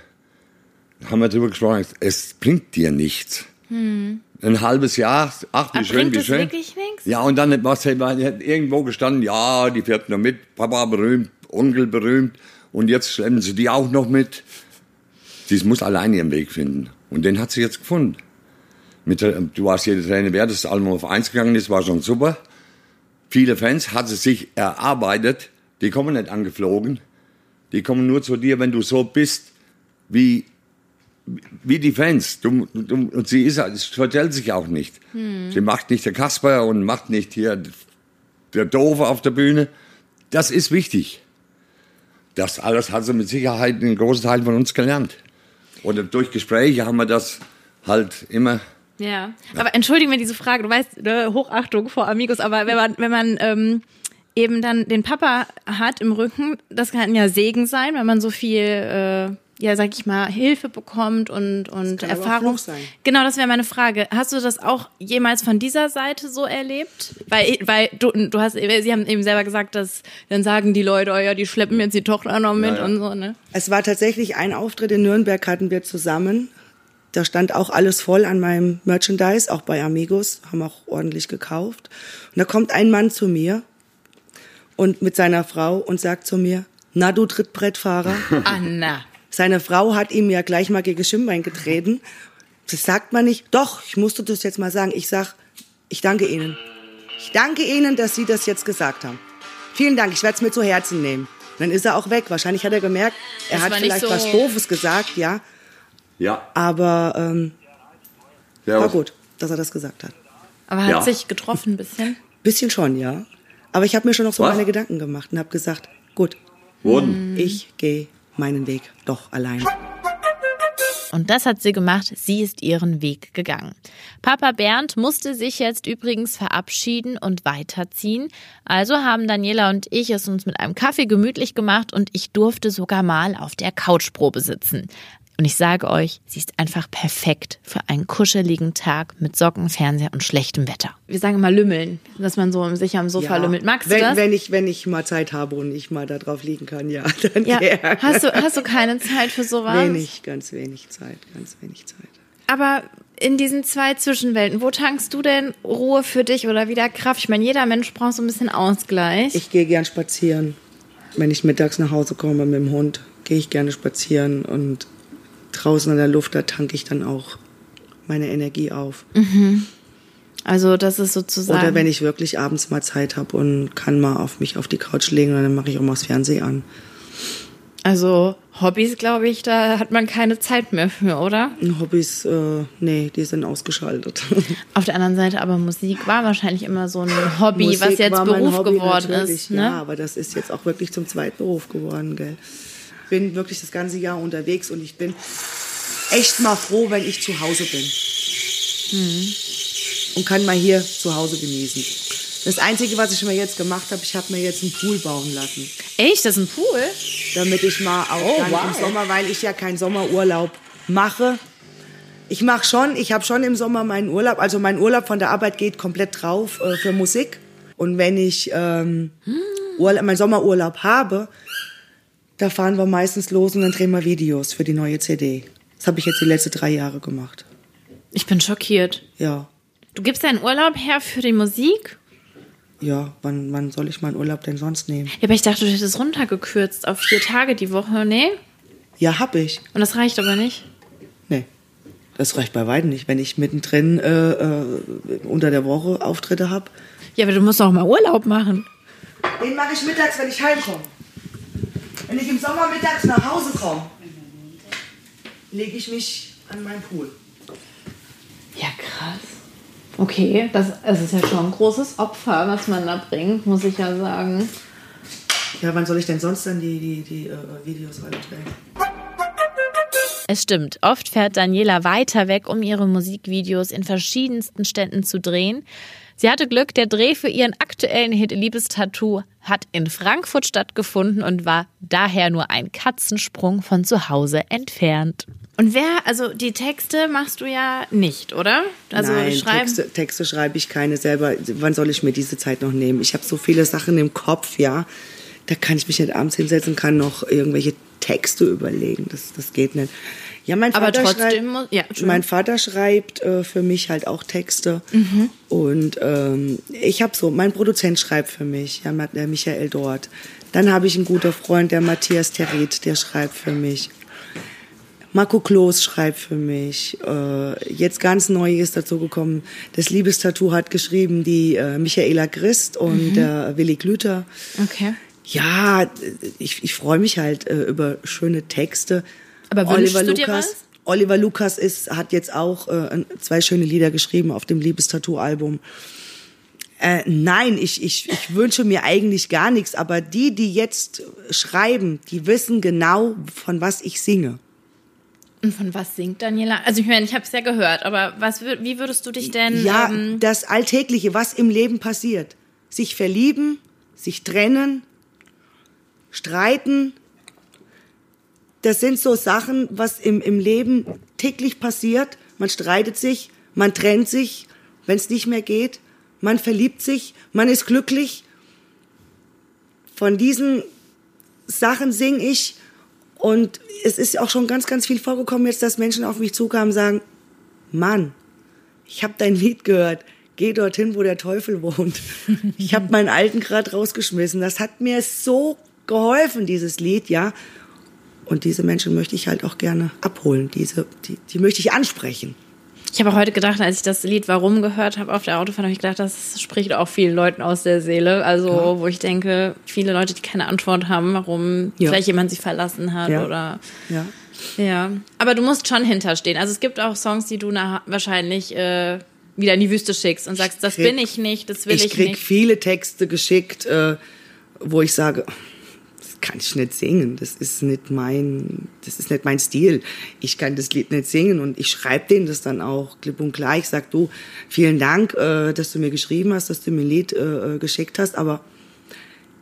Speaker 3: Da haben wir darüber gesprochen, es bringt dir nichts. Hm ein halbes Jahr, ach, wie schön, wie schön.
Speaker 1: wirklich nichts?
Speaker 3: Ja, und dann was hat irgendwo gestanden, ja, die fährt noch mit, Papa berühmt, Onkel berühmt, und jetzt schleppen sie die auch noch mit. Sie muss allein ihren Weg finden. Und den hat sie jetzt gefunden. Mit, du warst jede Träne wert, das Album auf eins gegangen das war schon super. Viele Fans hat sie sich erarbeitet, die kommen nicht angeflogen. Die kommen nur zu dir, wenn du so bist, wie wie die Fans. Du, du, und sie ist, es vertellt sich auch nicht. Hm. Sie macht nicht der Kasper und macht nicht hier der Doofe auf der Bühne. Das ist wichtig. Das alles hat sie mit Sicherheit einen großen Teil von uns gelernt. Und durch Gespräche haben wir das halt immer
Speaker 1: Ja, aber entschuldigen wir diese Frage, du weißt, ne, Hochachtung vor Amigos, aber wenn man, wenn man ähm, eben dann den Papa hat im Rücken, das kann ja Segen sein, wenn man so viel, äh, ja, sag ich mal, Hilfe bekommt und, und
Speaker 2: kann aber auch
Speaker 1: Erfahrung. Genau, das wäre meine Frage. Hast du das auch jemals von dieser Seite so erlebt? Weil, weil du, du hast, sie haben eben selber gesagt, dass dann sagen die Leute, oh ja, die schleppen jetzt die Tochter noch mit
Speaker 3: ja.
Speaker 1: und so, ne?
Speaker 2: Es war tatsächlich ein Auftritt in Nürnberg, hatten wir zusammen. Da stand auch alles voll an meinem Merchandise, auch bei Amigos, haben auch ordentlich gekauft. Und da kommt ein Mann zu mir und mit seiner Frau und sagt zu mir, na du Trittbrettfahrer.
Speaker 1: Anna.
Speaker 2: Seine Frau hat ihm ja gleich mal gegen Schienbein getreten. Das sagt man nicht. Doch, ich musste das jetzt mal sagen. Ich sag, ich danke Ihnen. Ich danke Ihnen, dass Sie das jetzt gesagt haben. Vielen Dank, ich werde es mir zu Herzen nehmen. Dann ist er auch weg. Wahrscheinlich hat er gemerkt, er
Speaker 1: Das
Speaker 2: hat vielleicht
Speaker 1: so-
Speaker 2: was Doofes gesagt, ja.
Speaker 3: Ja.
Speaker 2: Aber ähm, war gut, dass er das gesagt hat.
Speaker 1: Aber hat
Speaker 3: Ja.
Speaker 1: sich getroffen ein bisschen? *laughs*
Speaker 2: Bisschen schon, ja. Aber ich habe mir schon noch so
Speaker 3: Was?
Speaker 2: meine Gedanken gemacht und habe gesagt, gut,
Speaker 3: Wurden.
Speaker 2: ich gehe meinen Weg doch allein.
Speaker 1: Und das hat sie gemacht. Sie ist ihren Weg gegangen. Papa Bernd musste sich jetzt übrigens verabschieden und weiterziehen. Also haben Daniela und ich es uns mit einem Kaffee gemütlich gemacht und ich durfte sogar mal auf der Couchprobe sitzen. Und ich sage euch, sie ist einfach perfekt für einen kuscheligen Tag mit Socken, Fernseher und schlechtem Wetter. Wir sagen immer lümmeln, dass man so sich am Sofa lümmelt. Magst
Speaker 2: wenn,
Speaker 1: du das?
Speaker 2: Wenn ich, wenn ich mal Zeit habe und ich mal da drauf liegen kann, ja, *laughs* dann
Speaker 1: ja.
Speaker 2: gerne.
Speaker 1: Hast du, hast du keine Zeit für sowas?
Speaker 2: Wenig, ganz wenig Zeit, ganz wenig Zeit.
Speaker 1: Aber in diesen zwei Zwischenwelten, wo tankst du denn Ruhe für dich oder wieder Kraft? Ich meine, jeder Mensch braucht so ein bisschen Ausgleich.
Speaker 2: Ich gehe gern spazieren. Wenn ich mittags nach Hause komme mit dem Hund, gehe ich gerne spazieren und draußen in der Luft, da tanke ich dann auch meine Energie auf.
Speaker 1: also das ist sozusagen.
Speaker 2: Oder wenn ich wirklich abends mal Zeit habe und kann mal auf mich auf die Couch legen, dann mache ich auch mal das Fernsehen an.
Speaker 1: also Hobbys, glaube ich, da hat man keine Zeit mehr für, oder?
Speaker 2: Hobbys, äh, nee, die sind ausgeschaltet. *laughs*
Speaker 1: Auf der anderen Seite, aber Musik war wahrscheinlich immer so ein Hobby, was
Speaker 2: Musik
Speaker 1: jetzt
Speaker 2: war mein
Speaker 1: Beruf geworden ist. Ne?
Speaker 2: Ja, aber das ist jetzt auch wirklich zum zweiten Beruf geworden, gell. Bin wirklich das ganze Jahr unterwegs und ich bin echt mal froh, wenn ich zu Hause bin.
Speaker 1: Mhm.
Speaker 2: Und kann mal hier zu Hause genießen. Das Einzige, was ich mir jetzt gemacht habe, ich habe mir jetzt einen Pool bauen lassen.
Speaker 1: Echt, das ist ein Pool?
Speaker 2: damit ich mal auch
Speaker 1: Oh, wow.
Speaker 2: im Sommer, weil ich ja keinen Sommerurlaub mache. Ich mache schon, ich habe schon im Sommer meinen Urlaub, also mein Urlaub von der Arbeit geht komplett drauf äh, für Musik. Und wenn ich ähm, Urlaub, meinen Sommerurlaub habe, da fahren wir meistens los und dann drehen wir Videos für die neue CD. Das habe ich jetzt die letzten drei Jahre gemacht.
Speaker 1: Ich bin schockiert.
Speaker 2: Ja,
Speaker 1: Du gibst deinen Urlaub her für die Musik?
Speaker 2: ja, wann, wann soll ich meinen Urlaub denn sonst nehmen?
Speaker 1: Ja, aber ich dachte, du hättest runtergekürzt auf vier Tage die Woche. Nee?
Speaker 2: Ja, hab ich.
Speaker 1: Und das reicht aber nicht.
Speaker 2: Nee, das reicht bei weitem nicht. Wenn ich mittendrin äh, äh, unter der Woche Auftritte habe,
Speaker 1: Ja, aber du musst auch mal Urlaub machen.
Speaker 2: Den mache ich mittags, wenn ich heimkomme. Wenn ich im Sommer mittags nach Hause komme, lege ich mich an meinen Pool.
Speaker 1: Ja, krass. Okay, das, das ist ja schon ein großes Opfer, was man da bringt, muss ich ja sagen.
Speaker 2: Ja, wann soll ich denn sonst dann die, die, die äh, Videos drehen?
Speaker 1: Es stimmt, oft fährt Daniela weiter weg, um ihre Musikvideos in verschiedensten Städten zu drehen. Sie hatte Glück, der Dreh für ihren aktuellen Hit Liebestattoo hat in Frankfurt stattgefunden und war daher nur ein Katzensprung von zu Hause entfernt. Und wer, also die Texte machst du ja nicht, oder? Also
Speaker 2: Nein,
Speaker 1: schreiben.
Speaker 2: Texte, Texte schreibe ich keine selber. Wann soll ich mir diese Zeit noch nehmen? Ich habe so viele Sachen im Kopf, ja. Da kann ich mich nicht abends hinsetzen und kann noch irgendwelche Texte überlegen. Das, das geht nicht. Ja, mein
Speaker 1: Aber
Speaker 2: Vater
Speaker 1: trotzdem
Speaker 2: schreibt,
Speaker 1: ja,
Speaker 2: mein Vater schreibt äh, für mich halt auch Texte.
Speaker 1: Mhm.
Speaker 2: Und ähm, ich habe so, mein Produzent schreibt für mich, ja, der Michael Dort. Dann habe ich einen guten Freund, der Matthias Terret, der schreibt für mich. Marco Kloß schreibt für mich. Äh, jetzt ganz neu ist dazu gekommen, das Liebestattoo hat geschrieben die äh, Michaela Christ und der Willi Glüter.
Speaker 1: Okay.
Speaker 2: Ja, ich, ich freue mich halt äh, über schöne Texte.
Speaker 1: Aber wünschst
Speaker 2: Oliver
Speaker 1: du dir
Speaker 2: Lukas,
Speaker 1: was?
Speaker 2: Oliver Lukas ist, hat jetzt auch äh, zwei schöne Lieder geschrieben auf dem Liebestattoo-Album. Äh, nein, ich, ich, ich wünsche mir eigentlich gar nichts, aber die, die jetzt schreiben, die wissen genau, von was ich singe.
Speaker 1: Und von was singt Daniela? Also ich meine, ich habe es ja gehört, aber was, wie würdest du dich denn...
Speaker 2: Ja,
Speaker 1: ähm,
Speaker 2: das Alltägliche, was im Leben passiert. Sich verlieben, sich trennen, streiten. Das sind so Sachen, was im, im Leben täglich passiert. Man streitet sich, man trennt sich, wenn es nicht mehr geht. Man verliebt sich, man ist glücklich. Von diesen Sachen singe ich. Und es ist auch schon ganz, ganz viel vorgekommen jetzt, dass Menschen auf mich zukamen und sagen, Mann, ich habe dein Lied gehört. Geh dorthin, wo der Teufel wohnt. *laughs* Ich habe meinen alten gerade rausgeschmissen. Das hat mir so geholfen, dieses Lied, ja. Und diese Menschen möchte ich halt auch gerne abholen. Diese, die, die möchte ich ansprechen.
Speaker 1: Ich habe heute gedacht, als ich das Lied Warum gehört habe auf der Autofahrt, habe ich gedacht, das spricht auch vielen Leuten aus der Seele. Also, ja. wo ich denke, viele Leute, die keine Antwort haben, warum ja. vielleicht jemand sie verlassen hat
Speaker 2: ja.
Speaker 1: oder.
Speaker 2: Ja.
Speaker 1: Ja. Aber du musst schon hinterstehen. Also, es gibt auch Songs, die du nach, wahrscheinlich äh, wieder in die Wüste schickst und sagst, das krieg, bin ich nicht, das will ich,
Speaker 2: ich
Speaker 1: nicht.
Speaker 2: Ich krieg viele Texte geschickt, äh, wo ich sage, kann ich nicht singen. Das ist nicht mein, das ist nicht mein Stil. Ich kann das Lied nicht singen und ich schreibe denen das dann auch klipp und klar. Ich sag du, vielen Dank, äh, dass du mir geschrieben hast, dass du mir ein Lied äh, geschickt hast, aber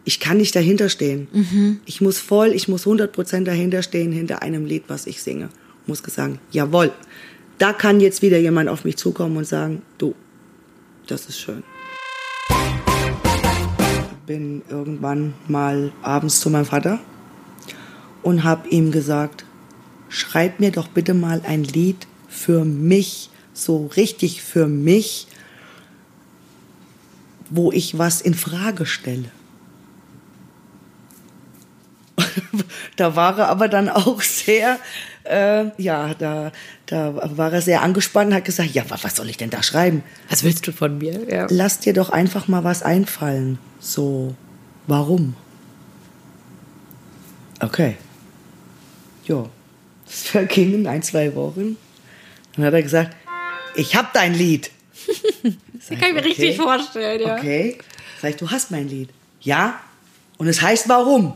Speaker 2: ich kann nicht dahinter stehen. Mhm. Ich muss voll, ich muss 100 Prozent dahinter stehen, hinter einem Lied, was ich singe. Ich muss sagen, jawohl, da kann jetzt wieder jemand auf mich zukommen und sagen, du, das ist schön bin irgendwann mal abends zu meinem Vater und habe ihm gesagt, schreib mir doch bitte mal ein Lied für mich, so richtig für mich, wo ich was in Frage stelle. *laughs* da war er aber dann auch sehr, äh, ja, da, da war er sehr angespannt und hat gesagt, ja, was soll ich denn da schreiben?
Speaker 1: Was willst du von mir?
Speaker 2: Ja. Lass dir doch einfach mal was einfallen. So, warum? Okay. Jo. Das vergingen ein, zwei Wochen. Dann hat er gesagt, ich hab dein Lied. *laughs*
Speaker 1: das kann ich mir okay. richtig vorstellen, ja.
Speaker 2: Okay. Sag ich, du hast mein Lied. Ja. Und es heißt warum?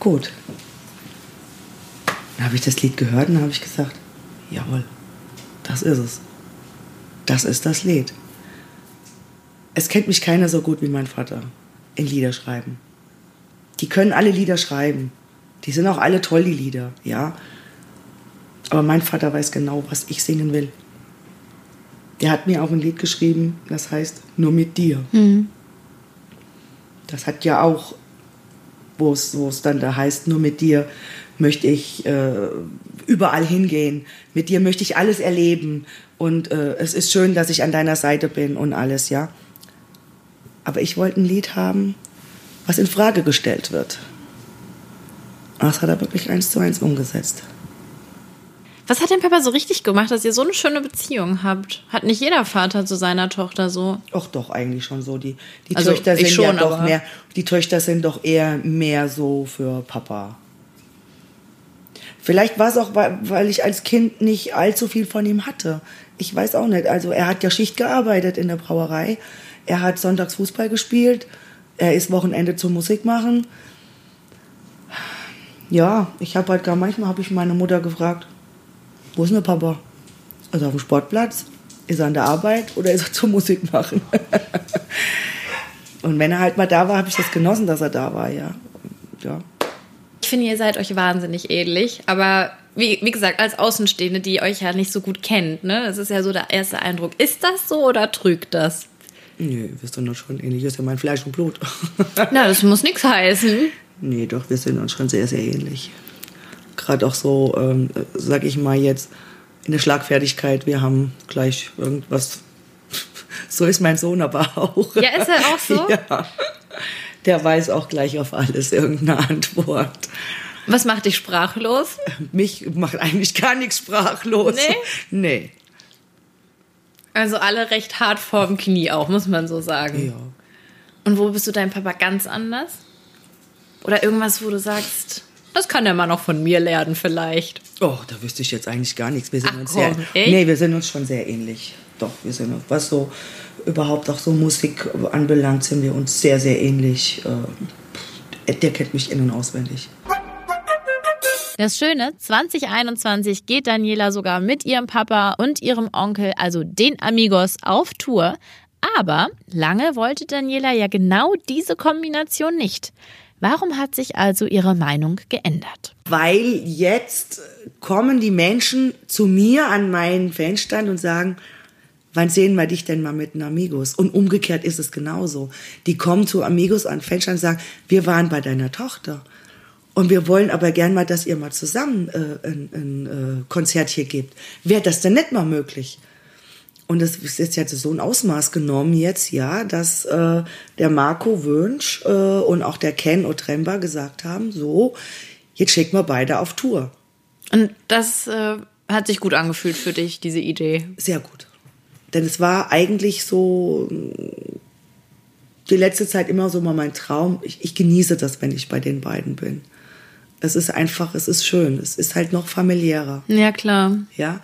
Speaker 2: Gut. Dann habe ich das Lied gehört und habe ich gesagt, jawohl, das ist es. Das ist das Lied. Es kennt mich keiner so gut wie mein Vater in Lieder schreiben. Die können alle Lieder schreiben. Die sind auch alle toll, die Lieder, ja. Aber mein Vater weiß genau, was ich singen will. Der hat mir auch ein Lied geschrieben, das heißt Nur mit dir. Mhm. Das hat ja auch, wo es dann da heißt, nur mit dir möchte ich äh, überall hingehen. Mit dir möchte ich alles erleben. Und äh, es ist schön, dass ich an deiner Seite bin und alles, ja. Aber ich wollte ein Lied haben, was in Frage gestellt wird. Und das hat er wirklich eins zu eins umgesetzt.
Speaker 1: Was hat dein Papa so richtig gemacht, dass ihr so eine schöne Beziehung habt? Hat nicht jeder Vater zu seiner Tochter so?
Speaker 2: Ach doch, eigentlich schon so. Die, die
Speaker 1: also
Speaker 2: Töchter sind
Speaker 1: schon,
Speaker 2: ja doch mehr, die Töchter sind doch eher mehr so für Papa. Vielleicht war es auch, weil ich als Kind nicht allzu viel von ihm hatte. Ich weiß auch nicht. Also er hat ja Schicht gearbeitet in der Brauerei. Er hat sonntags Fußball gespielt. Er ist Wochenende zum Musik machen. Ja, ich habe halt gar manchmal habe ich meine Mutter gefragt, wo ist denn Papa? Ist er auf dem Sportplatz? Ist er an der Arbeit oder ist er zum Musik machen? *laughs* Und wenn er halt mal da war, habe ich das genossen, dass er da war, ja. ja.
Speaker 1: Ich finde, ihr seid euch wahnsinnig ähnlich, aber wie, wie gesagt, als Außenstehende, die euch ja nicht so gut kennt, ne? Das ist ja so der erste Eindruck. Ist das so oder trügt das?
Speaker 2: Nee, wir sind uns schon ähnlich. Das ist ja mein Fleisch und Blut. *laughs*
Speaker 1: Na, das muss nichts heißen.
Speaker 2: Nee, doch, wir sind uns schon sehr, sehr ähnlich. Gerade auch so, ähm, sag ich mal jetzt, in der Schlagfertigkeit, wir haben gleich irgendwas. *laughs* so ist mein Sohn aber auch.
Speaker 1: Ja, ist er auch so? *laughs*
Speaker 2: Ja. Der weiß auch gleich auf alles irgendeine Antwort.
Speaker 1: Was macht dich sprachlos?
Speaker 2: Mich macht eigentlich gar nichts sprachlos.
Speaker 1: Nee?
Speaker 2: Nee.
Speaker 1: Also alle recht hart vorm Knie auch, muss man so sagen.
Speaker 2: Ja.
Speaker 1: Und wo bist du deinem Papa ganz anders? Oder irgendwas, wo du sagst, das kann der mal noch von mir lernen vielleicht.
Speaker 2: Oh, da wüsste ich jetzt eigentlich gar nichts. Wir sind
Speaker 1: Ach,
Speaker 2: uns
Speaker 1: komm,
Speaker 2: sehr,
Speaker 1: echt?
Speaker 2: nee, wir sind uns schon sehr ähnlich. Doch, wir sind uns, was so überhaupt auch so Musik anbelangt, sind wir uns sehr, sehr ähnlich. Äh, der kennt mich in- und auswendig.
Speaker 1: Das Schöne, 2021 geht Daniela sogar mit ihrem Papa und ihrem Onkel, also den Amigos, auf Tour. Aber lange wollte Daniela ja genau diese Kombination nicht. Warum hat sich also ihre Meinung geändert?
Speaker 2: Weil jetzt kommen die Menschen zu mir an meinen Fanstand und sagen, wann sehen wir dich denn mal mit den Amigos? Und umgekehrt ist es genauso. Die kommen zu Amigos an Fanstand und sagen, wir waren bei deiner Tochter. Und wir wollen aber gern mal, dass ihr mal zusammen äh, ein, ein äh, Konzert hier gebt. Wäre das denn nicht mal möglich? Und das ist jetzt ja so ein Ausmaß genommen jetzt, ja, dass äh, der Marco Wünsch äh, und auch der Ken Otremba gesagt haben, so, jetzt schicken wir beide auf Tour.
Speaker 1: Und das äh, hat sich gut angefühlt für dich, diese Idee.
Speaker 2: Sehr gut. Denn es war eigentlich so die letzte Zeit immer so mal mein Traum. Ich, ich genieße das, wenn ich bei den beiden bin es ist einfach, es ist schön. Es ist halt noch familiärer.
Speaker 1: Ja, klar.
Speaker 2: Ja.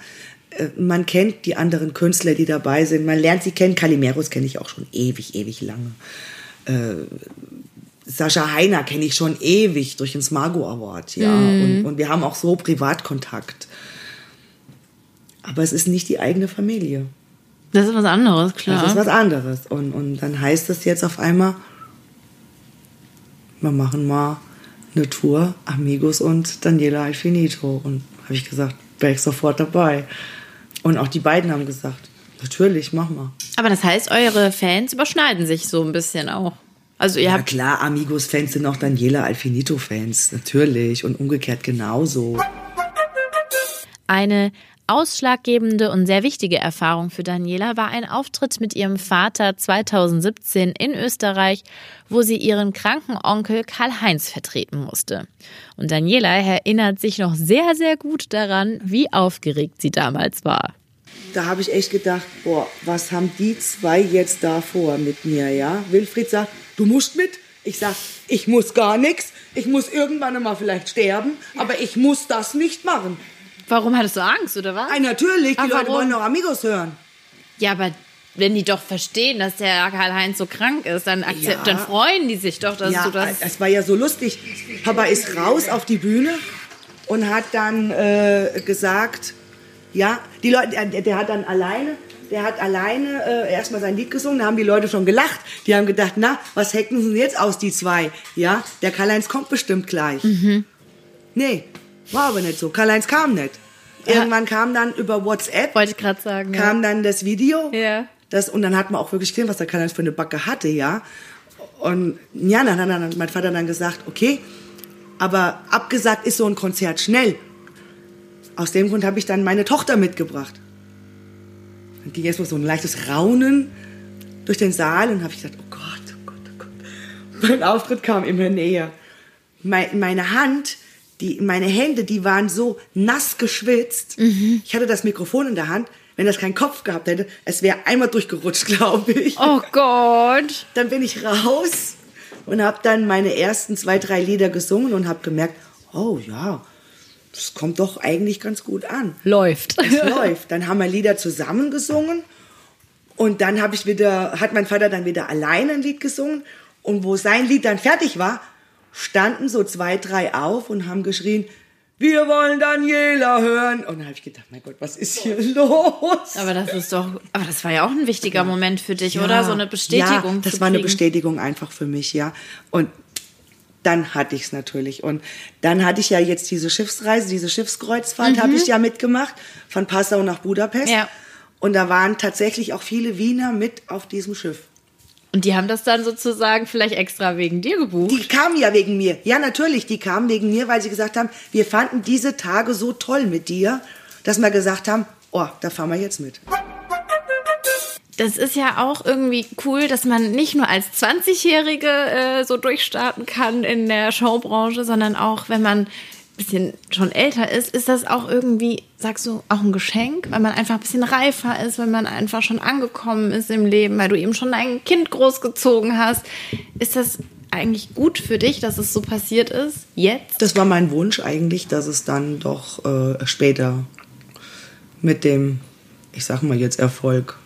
Speaker 2: Äh, man kennt die anderen Künstler, die dabei sind. Man lernt sie kennen. Calimeros kenne ich auch schon ewig, ewig lange. Äh, Sascha Heiner kenne ich schon ewig durch den Smargo Award, ja. Mhm. Und, und wir haben auch so Privatkontakt. Aber es ist nicht die eigene Familie.
Speaker 1: Das ist was anderes, klar.
Speaker 2: Das ist was anderes. Und, und dann heißt es jetzt auf einmal, wir machen mal eine Tour, Amigos und Daniela Alfinito. Und habe ich gesagt, wäre ich sofort dabei. Und auch die beiden haben gesagt, natürlich, mach mal.
Speaker 1: Aber das heißt, eure Fans überschneiden sich so ein bisschen auch. Also ihr
Speaker 2: ja,
Speaker 1: habt
Speaker 2: klar, Amigos-Fans sind auch Daniela Alfinito-Fans, natürlich. Und umgekehrt genauso.
Speaker 1: Eine Ausschlaggebende und sehr wichtige Erfahrung für Daniela war ein Auftritt mit ihrem Vater 2017 in Österreich, wo sie ihren kranken Onkel Karl-Heinz vertreten musste. Und Daniela erinnert sich noch sehr, sehr gut daran, wie aufgeregt sie damals war.
Speaker 2: Da habe ich echt gedacht, boah, was haben die zwei jetzt da vor mit mir, ja? Wilfried sagt, du musst mit. Ich sag, ich muss gar nichts. Ich muss irgendwann mal vielleicht sterben, aber ich muss das nicht machen.
Speaker 1: Warum hattest du Angst, oder was?
Speaker 2: Ay, natürlich, die Ach, Leute wollen noch Amigos hören.
Speaker 1: Ja, aber wenn die doch verstehen, dass der Karl-Heinz so krank ist, dann, ja. dann freuen die sich doch, dass
Speaker 2: ja,
Speaker 1: du das...
Speaker 2: es war ja so lustig. Papa ist raus auf die Bühne und hat dann äh, gesagt, ja, die Leute, der, der, hat dann alleine, der hat alleine äh, erstmal sein Lied gesungen, da haben die Leute schon gelacht. Die haben gedacht, na, was hacken sie jetzt aus, die zwei? Ja, der Karl-Heinz kommt bestimmt gleich. Mhm. Nee, war aber nicht so. Karl-Heinz kam nicht. Irgendwann kam dann über WhatsApp.
Speaker 1: Wollte ich gerade sagen.
Speaker 2: Kam ja. dann das Video.
Speaker 1: Ja.
Speaker 2: Das, und dann hat man auch wirklich gesehen, was der Karl-Heinz für eine Backe hatte, ja. Und ja, dann hat dann mein Vater dann gesagt, okay, aber abgesagt ist so ein Konzert schnell. Aus dem Grund habe ich dann meine Tochter mitgebracht. Dann ging erstmal so ein leichtes Raunen durch den Saal und habe ich gedacht, oh Gott, oh Gott, oh Gott. Mein Auftritt kam immer näher. Meine Hand die, meine Hände, die waren so nass geschwitzt. Mhm. Ich hatte das Mikrofon in der Hand. Wenn das keinen Kopf gehabt hätte, es wäre einmal durchgerutscht, *laughs* glaube ich.
Speaker 1: Oh Gott.
Speaker 2: Dann bin ich raus und habe dann meine ersten zwei, drei Lieder gesungen und habe gemerkt, oh ja, das kommt doch eigentlich ganz gut an.
Speaker 1: Läuft.
Speaker 2: Es *laughs* läuft. Dann haben wir Lieder zusammen gesungen und dann habe ich wieder, hat mein Vater dann wieder alleine ein Lied gesungen und wo sein Lied dann fertig war, standen so zwei, drei auf und haben geschrien, wir wollen Daniela hören. Und dann habe ich gedacht, mein Gott, was ist hier los?
Speaker 1: Aber das ist doch, aber das war ja auch ein wichtiger ja. Moment für dich, ja. oder? So eine Bestätigung.
Speaker 2: Ja, das war eine Bestätigung einfach für mich, ja. Und dann hatte ich es natürlich. Und dann hatte ich ja jetzt diese Schiffsreise, diese Schiffskreuzfahrt mhm. habe ich ja mitgemacht, von Passau nach Budapest. Ja. Und da waren tatsächlich auch viele Wiener mit auf diesem Schiff.
Speaker 1: Und die haben das dann sozusagen vielleicht extra wegen dir gebucht?
Speaker 2: Die kamen ja wegen mir. Ja, natürlich, die kamen wegen mir, weil sie gesagt haben, wir fanden diese Tage so toll mit dir, dass wir gesagt haben, oh, da fahren wir jetzt mit.
Speaker 1: Das ist ja auch irgendwie cool, dass man nicht nur als 20-Jährige äh, so durchstarten kann in der Showbranche, sondern auch, wenn man bisschen schon älter ist, ist das auch irgendwie, sagst du, auch ein Geschenk, weil man einfach ein bisschen reifer ist, weil man einfach schon angekommen ist im Leben, weil du eben schon ein Kind großgezogen hast. Ist das eigentlich gut für dich, dass es so passiert ist? Jetzt?
Speaker 2: Das war mein Wunsch eigentlich, dass es dann doch äh, später mit dem, ich sag mal jetzt Erfolg,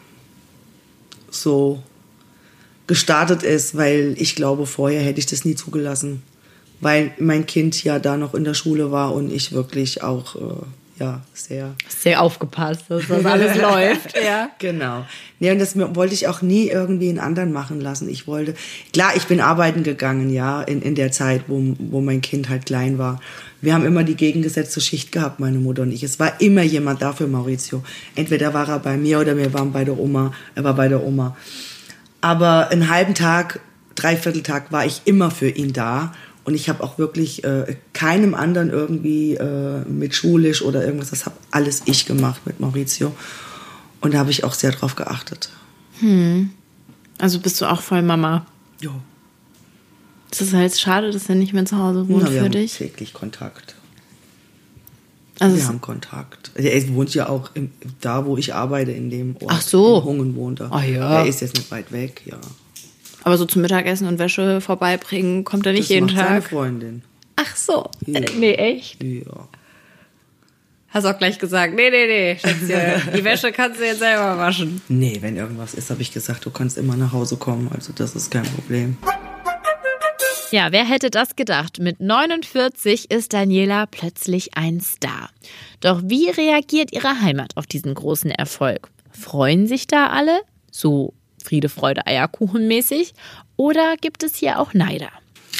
Speaker 2: so gestartet ist, weil ich glaube, vorher hätte ich das nie zugelassen weil mein Kind ja da noch in der Schule war und ich wirklich auch äh, ja sehr
Speaker 1: sehr aufgepasst, dass das alles *laughs* läuft.
Speaker 2: Ja. Genau. Nee, und das wollte ich auch nie irgendwie in anderen machen lassen. Ich wollte, klar, ich bin arbeiten gegangen, ja, in, in der Zeit, wo, wo mein Kind halt klein war. Wir haben immer die gegengesetzte Schicht gehabt, meine Mutter und ich. Es war immer jemand da für Maurizio. Entweder war er bei mir oder wir waren bei der Oma. Er war bei der Oma. Aber einen halben Tag, dreiviertel Tag war ich immer für ihn da. Und ich habe auch wirklich äh, keinem anderen irgendwie äh, mit schulisch oder irgendwas, das habe alles ich gemacht mit Maurizio. Und da habe ich auch sehr drauf geachtet.
Speaker 1: Hm. Also bist du auch voll Mama?
Speaker 2: Ja.
Speaker 1: Ist es halt schade, dass er nicht mehr zu Hause wohnt
Speaker 2: Na, wir
Speaker 1: für
Speaker 2: haben
Speaker 1: dich?
Speaker 2: täglich Kontakt.
Speaker 1: Also
Speaker 2: wir haben Kontakt. Er wohnt ja auch im, da, wo ich arbeite, in dem Ort.
Speaker 1: Ach so.
Speaker 2: In Hungen wohnt er.
Speaker 1: Ah, ja.
Speaker 2: Er ist jetzt nicht weit weg, ja.
Speaker 1: Aber so zum Mittagessen und Wäsche vorbeibringen kommt er nicht
Speaker 2: das
Speaker 1: jeden
Speaker 2: macht seine
Speaker 1: Tag.
Speaker 2: Freundin.
Speaker 1: Ach so.
Speaker 2: Ja.
Speaker 1: Äh, Nee, echt?
Speaker 2: Ja.
Speaker 1: Hast auch gleich gesagt, nee, nee, nee, Schätzchen, *laughs* die Wäsche kannst du jetzt selber waschen.
Speaker 2: Nee, wenn irgendwas ist, habe ich gesagt, du kannst immer nach Hause kommen. Also das ist kein Problem.
Speaker 1: Ja, wer hätte das gedacht? Mit 49 ist Daniela plötzlich ein Star. Doch wie reagiert ihre Heimat auf diesen großen Erfolg? Freuen sich da alle? So Friede, Freude, Eierkuchen mäßig? Oder gibt es hier auch Neider?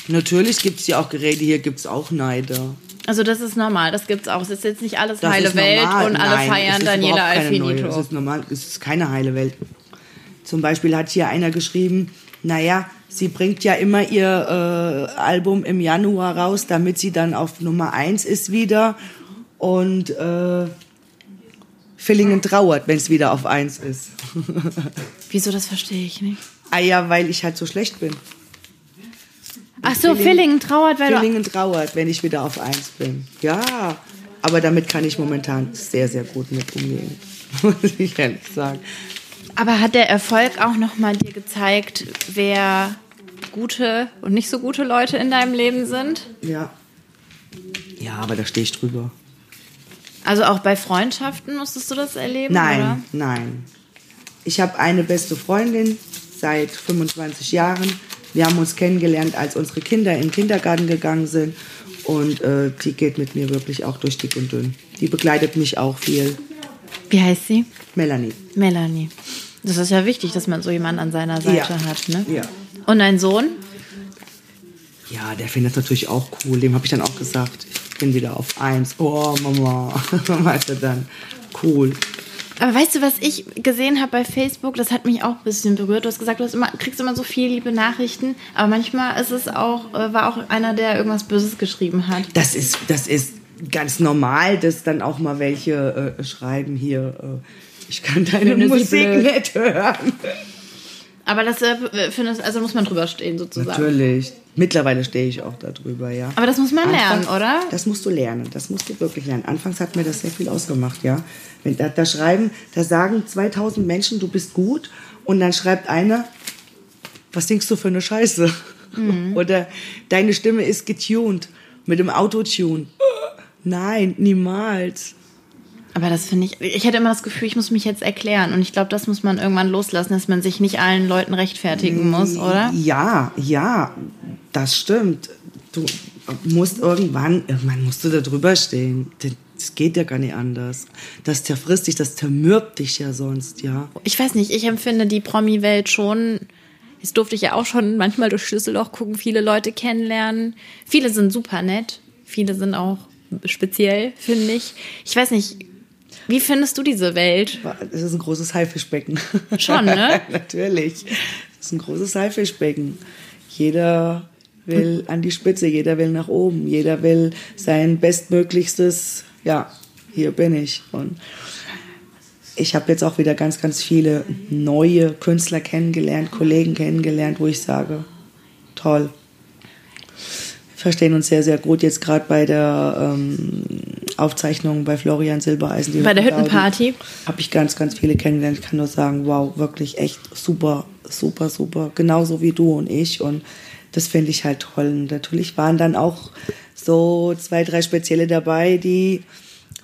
Speaker 2: Natürlich gibt es ja auch Geräte, hier gibt es auch Neider.
Speaker 1: Also das ist normal, das gibt's auch. Es ist jetzt nicht alles
Speaker 2: Das
Speaker 1: heile Welt und alle
Speaker 2: Nein, es
Speaker 1: feiern Daniela. Alfinito.
Speaker 2: Es ist normal, es ist keine heile Welt. Zum Beispiel hat hier einer geschrieben, naja, sie bringt ja immer ihr äh, Album im Januar raus, damit sie dann auf Nummer 1 ist wieder. Und äh, Villingen trauert, wenn es wieder auf 1 ist. *laughs*
Speaker 1: Wieso, das verstehe ich nicht.
Speaker 2: Ah ja, weil ich halt so schlecht bin.
Speaker 1: Ach so, Villingen trauert, weil du...
Speaker 2: Villingen trauert, wenn ich wieder auf 1 bin. Ja, aber damit kann ich momentan sehr, sehr gut mit umgehen. *laughs* Muss ich ehrlich sagen.
Speaker 1: Aber hat der Erfolg auch nochmal dir gezeigt, wer gute und nicht so gute Leute in deinem Leben sind?
Speaker 2: Ja. Ja, aber da stehe ich drüber.
Speaker 1: Also auch bei Freundschaften musstest du das erleben?
Speaker 2: Nein,
Speaker 1: Oder?
Speaker 2: nein. Ich habe eine beste Freundin seit 25 Jahren. Wir haben uns kennengelernt, als unsere Kinder in den Kindergarten gegangen sind. Und äh, die geht mit mir wirklich auch durch dick und dünn. Die begleitet mich auch viel.
Speaker 1: Wie heißt sie?
Speaker 2: Melanie.
Speaker 1: Melanie. Das ist ja wichtig, dass man so jemanden an seiner Seite
Speaker 2: Ja.
Speaker 1: hat, ne?
Speaker 2: Ja.
Speaker 1: Und dein Sohn?
Speaker 2: Ja, der findet das natürlich auch cool. Dem habe ich dann auch gesagt, ich bin wieder auf eins. Oh, Mama. *laughs* Weißt du dann, cool.
Speaker 1: Aber weißt du, was ich gesehen habe bei Facebook? Das hat mich auch ein bisschen berührt. Du hast gesagt, du hast immer, kriegst immer so viele liebe Nachrichten, aber manchmal ist es auch, äh, war auch einer, der irgendwas Böses geschrieben hat.
Speaker 2: Das ist, das ist ganz normal, dass dann auch mal welche äh, schreiben hier, äh, ich kann deine Musik nicht hören.
Speaker 1: Aber das äh, findest, also muss man drüber stehen sozusagen.
Speaker 2: Natürlich. Mittlerweile stehe ich auch darüber, ja.
Speaker 1: Aber das muss man lernen,
Speaker 2: Anfangs-
Speaker 1: oder?
Speaker 2: Das musst du lernen. Das musst du wirklich lernen. Anfangs hat mir das sehr viel ausgemacht, ja. Wenn da, da schreiben, da sagen 2000 Menschen, du bist gut, und dann schreibt einer, was singst du für eine Scheiße?
Speaker 1: Mhm. *laughs*
Speaker 2: Oder deine Stimme ist getuned mit dem Autotune. Nein, niemals.
Speaker 1: Aber das finde ich, ich hätte immer das Gefühl, ich muss mich jetzt erklären. Und ich glaube, das muss man irgendwann loslassen, dass man sich nicht allen Leuten rechtfertigen muss, oder?
Speaker 2: Ja, ja, das stimmt. Du musst irgendwann, irgendwann musst du da drüber stehen. Das geht ja gar nicht anders. Das zerfrisst dich, das zermürbt dich ja sonst, ja.
Speaker 1: Ich weiß nicht, ich empfinde die Promi-Welt schon. Jetzt durfte ich ja auch schon manchmal durch Schlüsselloch gucken, viele Leute kennenlernen. Viele sind super nett, viele sind auch speziell, finde ich. Ich weiß nicht, wie findest du diese Welt?
Speaker 2: Das ist ein großes Haifischbecken.
Speaker 1: Schon, ne? *laughs*
Speaker 2: Natürlich. Das ist ein großes Haifischbecken. Jeder will an die Spitze, jeder will nach oben, jeder will sein bestmöglichstes, ja, hier bin ich. Und ich habe jetzt auch wieder ganz, ganz viele neue Künstler kennengelernt, Kollegen kennengelernt, wo ich sage, toll. Wir verstehen uns sehr, sehr gut jetzt gerade bei der ähm, Aufzeichnung bei Florian Silbereisen. die
Speaker 1: Bei der Hüttenparty?
Speaker 2: Habe ich ganz, ganz viele kennengelernt. Ich kann nur sagen, wow, wirklich echt super, super, super. Genauso wie du und ich. Und das finde ich halt toll. Und natürlich waren dann auch so zwei, drei Spezielle dabei, die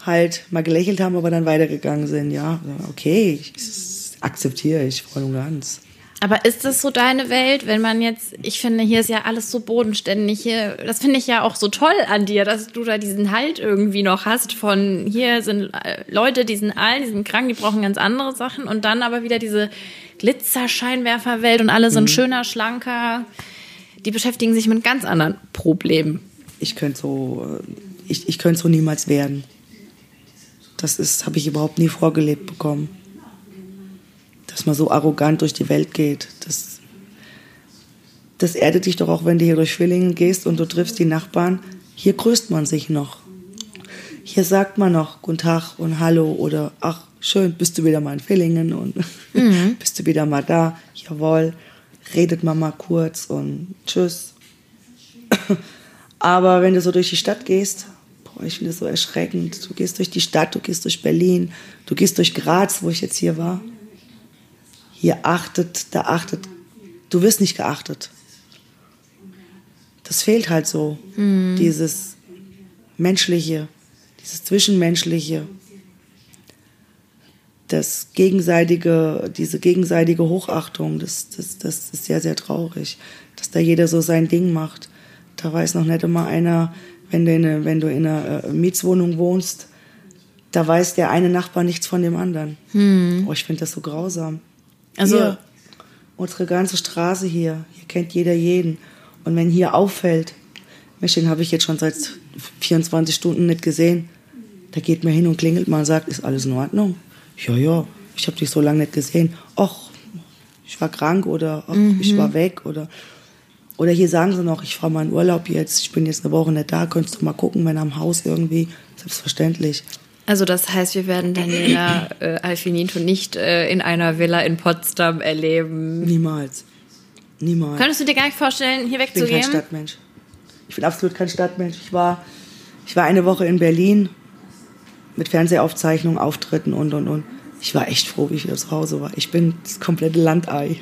Speaker 2: halt mal gelächelt haben, aber dann weitergegangen sind. Ja, okay, ich, das akzeptiere ich voll und ganz.
Speaker 1: Aber ist das so deine Welt, wenn man jetzt, ich finde, hier ist ja alles so bodenständig. Hier, das finde ich ja auch so toll an dir, dass du da diesen Halt irgendwie noch hast von hier sind äh, Leute, die sind alt, die sind krank, die brauchen ganz andere Sachen und dann aber wieder diese Glitzerscheinwerferwelt und alle sind mhm. schöner, schlanker. Die beschäftigen sich mit ganz anderen Problemen.
Speaker 2: Ich könnte so, äh, ich, ich könnte so niemals werden. Das ist, habe ich überhaupt nie vorgelebt bekommen dass man so arrogant durch die Welt geht. Das, das erdet dich doch auch, wenn du hier durch Schwillingen gehst und du triffst die Nachbarn. Hier grüßt man sich noch. Hier sagt man noch Guten Tag und Hallo oder Ach, schön, bist du wieder mal in Villingen und *laughs* mhm. bist du wieder mal da? Jawohl. Redet man mal kurz und Tschüss. *clears throat* Aber wenn du so durch die Stadt gehst, boah, ich finde das so erschreckend. Du gehst durch die Stadt, du gehst durch Berlin, du gehst durch Graz, wo ich jetzt hier war hier achtet, da achtet, du wirst nicht geachtet. Das fehlt halt so, mhm. dieses Menschliche, dieses Zwischenmenschliche, das gegenseitige, diese gegenseitige Hochachtung, das, das, das ist sehr, sehr traurig, dass da jeder so sein Ding macht. Da weiß noch nicht immer einer, wenn du in, eine, wenn du in einer äh, Mietswohnung wohnst, da weiß der eine Nachbar nichts von dem anderen. Hm. Oh, ich finde das so grausam. Also hier, unsere ganze Straße hier, hier kennt jeder jeden. Und wenn hier auffällt, Mensch, den habe ich jetzt schon seit 24 Stunden nicht gesehen, da geht mir hin und klingelt mal und sagt, ist alles in Ordnung? Ja, ja, ich habe dich so lange nicht gesehen. Och, ich war krank oder och, mhm. ich war weg oder oder hier sagen sie noch, ich fahre mal in Urlaub jetzt, ich bin jetzt eine Woche nicht da, könntest du mal gucken, wenn am Haus irgendwie, selbstverständlich.
Speaker 1: Also das heißt, wir werden Daniela äh, Alfinito nicht äh, in einer Villa in Potsdam erleben.
Speaker 2: Niemals. Niemals.
Speaker 1: Könntest du dir gar nicht vorstellen, hier wegzugehen?
Speaker 2: Ich bin kein Stadtmensch. Ich bin absolut kein Stadtmensch. Ich war, ich war eine Woche in Berlin mit Fernsehaufzeichnungen, Auftritten und, und, und. Ich war echt froh, wie ich wieder zu Hause war. Ich bin das komplette Landei.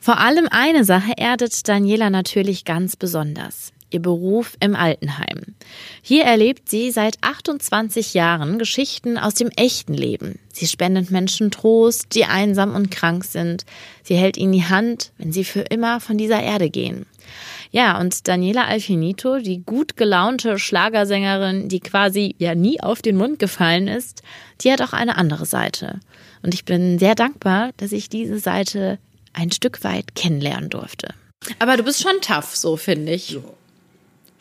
Speaker 1: Vor allem eine Sache erdet Daniela natürlich ganz besonders ihr Beruf im Altenheim. Hier erlebt sie seit 28 Jahren Geschichten aus dem echten Leben. Sie spendet Menschen Trost, die einsam und krank sind. Sie hält ihnen die Hand, wenn sie für immer von dieser Erde gehen. Ja, und Daniela Alfinito, die gut gelaunte Schlagersängerin, die quasi ja nie auf den Mund gefallen ist, die hat auch eine andere Seite. Und ich bin sehr dankbar, dass ich diese Seite ein Stück weit kennenlernen durfte. Aber du bist schon tough, so finde ich. Ja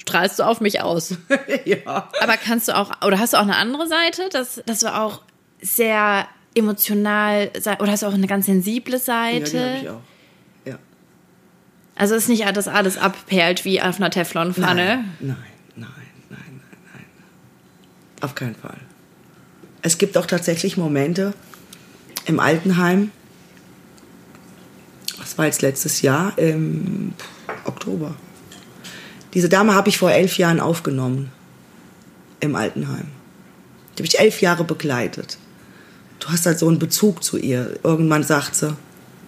Speaker 1: strahlst du auf mich aus. *laughs* ja. Aber kannst du auch, oder hast du auch eine andere Seite, dass, dass du auch sehr emotional, oder hast du auch eine ganz sensible Seite? Ja, die ich auch. Ja. Also ist nicht alles, alles abperlt wie auf einer Teflonpfanne?
Speaker 2: Nein, nein, nein, nein, nein, nein. Auf keinen Fall. Es gibt auch tatsächlich Momente im Altenheim, das war jetzt letztes Jahr im Oktober, diese Dame habe ich vor elf Jahren aufgenommen im Altenheim. Die habe ich elf Jahre begleitet. Du hast halt so einen Bezug zu ihr. Irgendwann sagt sie,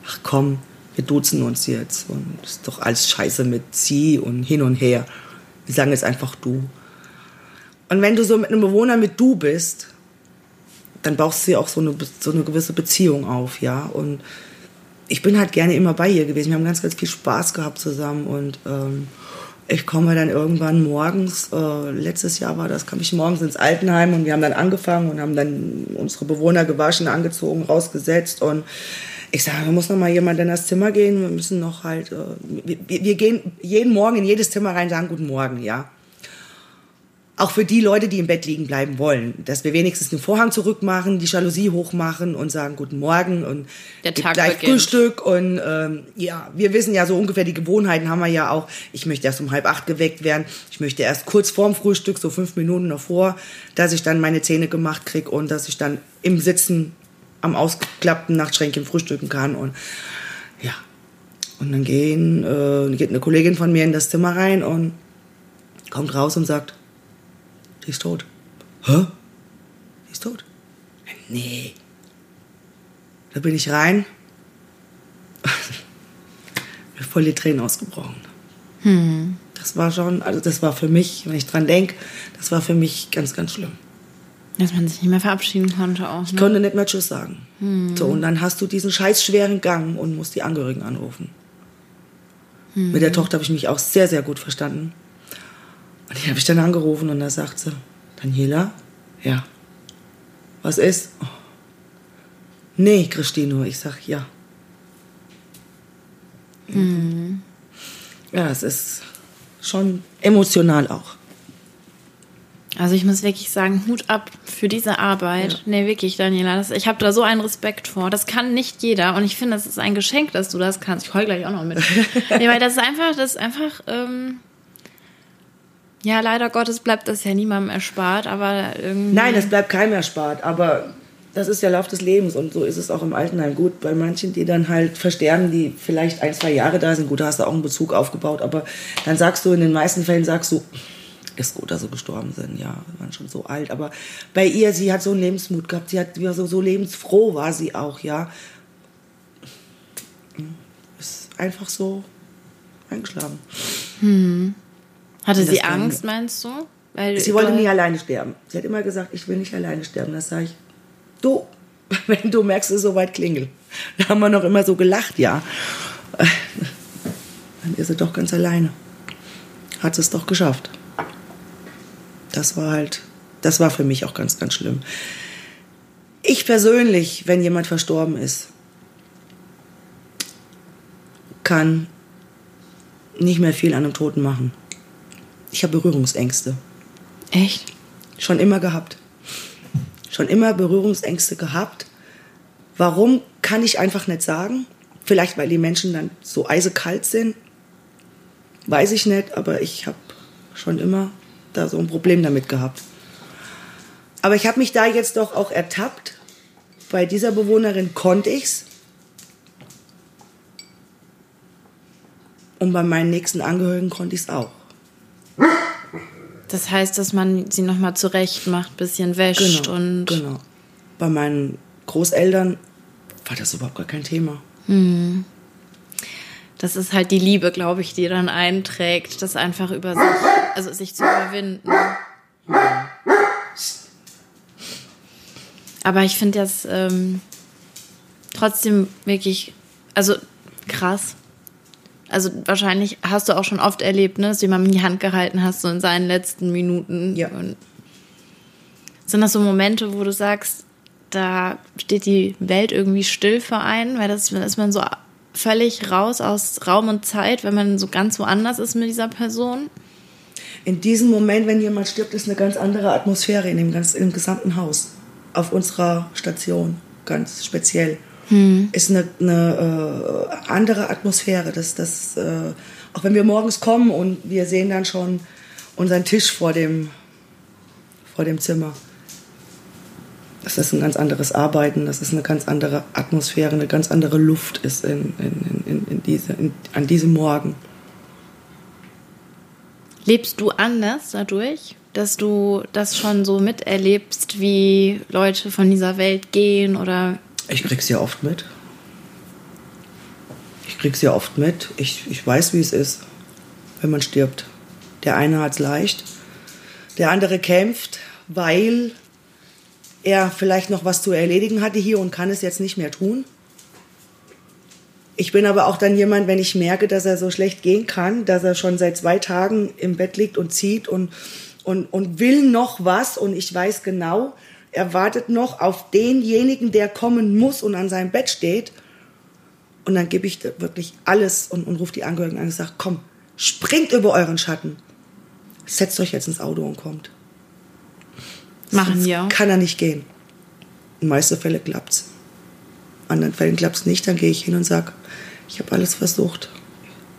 Speaker 2: ach komm, wir duzen uns jetzt. Und ist doch alles scheiße mit sie und hin und her. Wir sagen jetzt einfach du. Und wenn du so mit einem Bewohner mit du bist, dann baust du ja auch so eine, so eine gewisse Beziehung auf, ja. Und ich bin halt gerne immer bei ihr gewesen. Wir haben ganz, ganz viel Spaß gehabt zusammen und ähm, ich komme dann irgendwann morgens, äh, letztes Jahr war das, kam ich morgens ins Altenheim und wir haben dann angefangen und haben dann unsere Bewohner gewaschen, angezogen, rausgesetzt und ich sage, da muss noch mal jemand in das Zimmer gehen, wir müssen noch halt, äh, wir, wir, gehen jeden Morgen in jedes Zimmer rein, sagen guten Morgen, ja auch für die Leute, die im Bett liegen bleiben wollen, dass wir wenigstens den Vorhang zurückmachen, die Jalousie hochmachen und sagen Guten Morgen und
Speaker 1: Der Tag
Speaker 2: gleich
Speaker 1: beginnt.
Speaker 2: Frühstück und ähm, ja, wir wissen ja so ungefähr die Gewohnheiten haben wir ja auch. Ich möchte erst um halb acht geweckt werden, ich möchte erst kurz vorm Frühstück, so fünf Minuten davor, dass ich dann meine Zähne gemacht krieg und dass ich dann im Sitzen am ausgeklappten Nachtschränkchen frühstücken kann und ja. Und dann gehen, äh, geht eine Kollegin von mir in das Zimmer rein und kommt raus und sagt, die ist tot. Hä? Die ist tot. Nee. Da bin ich rein. *laughs* mir voll die Tränen ausgebrochen. Hm. Das war schon, also das war für mich, wenn ich dran denke, das war für mich ganz, ganz schlimm.
Speaker 1: Dass man sich nicht mehr verabschieden konnte auch. Ne?
Speaker 2: Ich konnte nicht mehr Tschüss sagen. So, und dann hast du diesen scheiß schweren Gang und musst die Angehörigen anrufen. Mit der Tochter habe ich mich auch sehr, sehr gut verstanden. Und die habe ich dann angerufen und da sagt sie, Daniela, ja, was ist? Oh. Nee, Christino, ich sag ja. Ja, es ist schon emotional auch.
Speaker 1: Also ich muss wirklich sagen, Hut ab für diese Arbeit.
Speaker 2: Ja.
Speaker 1: Nee, wirklich, Daniela. Das, ich habe da so einen Respekt vor. Das kann nicht jeder. Und ich finde, das ist ein Geschenk, dass du das kannst. Ich heul gleich auch noch mit. *laughs* nee, weil das ist einfach, das ist einfach, ähm, ja, leider Gottes bleibt das ja niemandem erspart, aber irgendwie.
Speaker 2: Nein, das bleibt keinem erspart, aber das ist der Lauf des Lebens und so ist es auch im Altenheim. Gut, bei manchen, die dann halt versterben, die vielleicht ein, zwei Jahre da sind, gut, da hast du auch einen Bezug aufgebaut, aber dann sagst du, in den meisten Fällen sagst du, ist gut, dass sie gestorben sind, ja, waren schon so alt, aber bei ihr, sie hat so einen Lebensmut gehabt, sie hat war so, so lebensfroh war sie auch, ja. Ist einfach so eingeschlagen.
Speaker 1: Hatte sie Angst, meinst du? Weil
Speaker 2: Sie wollte nie alleine sterben. Sie hat immer gesagt, ich will nicht alleine sterben. Das sage ich, du, *laughs* wenn du merkst, es ist soweit klingel. Da haben wir noch immer so gelacht, ja. *laughs* Dann ist sie doch ganz alleine. Hat sie es doch geschafft. Das war halt, das war für mich auch ganz, ganz schlimm. Ich persönlich, wenn jemand verstorben ist, kann nicht mehr viel an einem Toten machen. Ich habe Berührungsängste.
Speaker 1: Echt?
Speaker 2: Schon immer gehabt. Schon immer Berührungsängste gehabt. Warum, kann ich einfach nicht sagen. Vielleicht, weil die Menschen dann so eisekalt sind. Weiß ich nicht, aber ich habe schon immer da so ein Problem damit gehabt. Aber ich habe mich da jetzt doch auch ertappt. Bei dieser Bewohnerin konnte ich's. Und bei meinen nächsten Angehörigen konnte ich's auch.
Speaker 1: Das heißt, dass man sie nochmal zurecht macht, bisschen wäscht
Speaker 2: Genau,
Speaker 1: und.
Speaker 2: genau. Bei meinen Großeltern war das überhaupt gar kein Thema.
Speaker 1: Das ist halt die Liebe, glaube ich, die dann einträgt, das einfach über sich, also sich zu überwinden. Aber ich finde das ähm, trotzdem wirklich, also krass. Also wahrscheinlich hast du auch schon oft erlebt, ne, dass du jemandem die Hand gehalten hast, so in seinen letzten Minuten.
Speaker 2: Ja.
Speaker 1: Und sind das so Momente, wo du sagst, da steht die Welt irgendwie still für einen, weil das da ist man so völlig raus aus Raum und Zeit, wenn man so ganz woanders ist mit dieser Person.
Speaker 2: In diesem Moment, wenn jemand stirbt, ist eine ganz andere Atmosphäre in dem, ganz, in dem gesamten Haus. Auf unserer Station, ganz speziell. Ist eine, eine äh, andere Atmosphäre. Das, das, äh, auch wenn wir morgens kommen und wir sehen dann schon unseren Tisch vor dem, vor dem Zimmer. Das ist ein ganz anderes Arbeiten, das ist eine ganz andere Atmosphäre, eine ganz andere Luft ist in, in, in, in diese, an diesem Morgen.
Speaker 1: Lebst du anders dadurch, dass du das schon so miterlebst, wie Leute von dieser Welt gehen oder
Speaker 2: Ich krieg's ja oft mit. Ich krieg's ja oft mit. Ich, ich weiß, wie es ist, wenn man stirbt. Der eine hat's leicht, der andere kämpft, weil er vielleicht noch was zu erledigen hatte hier und kann es jetzt nicht mehr tun. Ich bin aber auch dann jemand, wenn ich merke, dass er so schlecht gehen kann, dass er schon seit zwei Tagen im Bett liegt und zieht und, und, und will noch was und ich weiß genau, er wartet noch auf denjenigen, der kommen muss und an seinem Bett steht. Und dann gebe ich wirklich alles und, und rufe die Angehörigen an und sage, komm, springt über euren Schatten. Setzt euch jetzt ins Auto und kommt.
Speaker 1: machen
Speaker 2: Sonst
Speaker 1: wir?
Speaker 2: Kann er nicht gehen. In meisten Fällen klappt's. In anderen Fällen klappt's nicht, dann gehe ich hin und sage, ich habe alles versucht.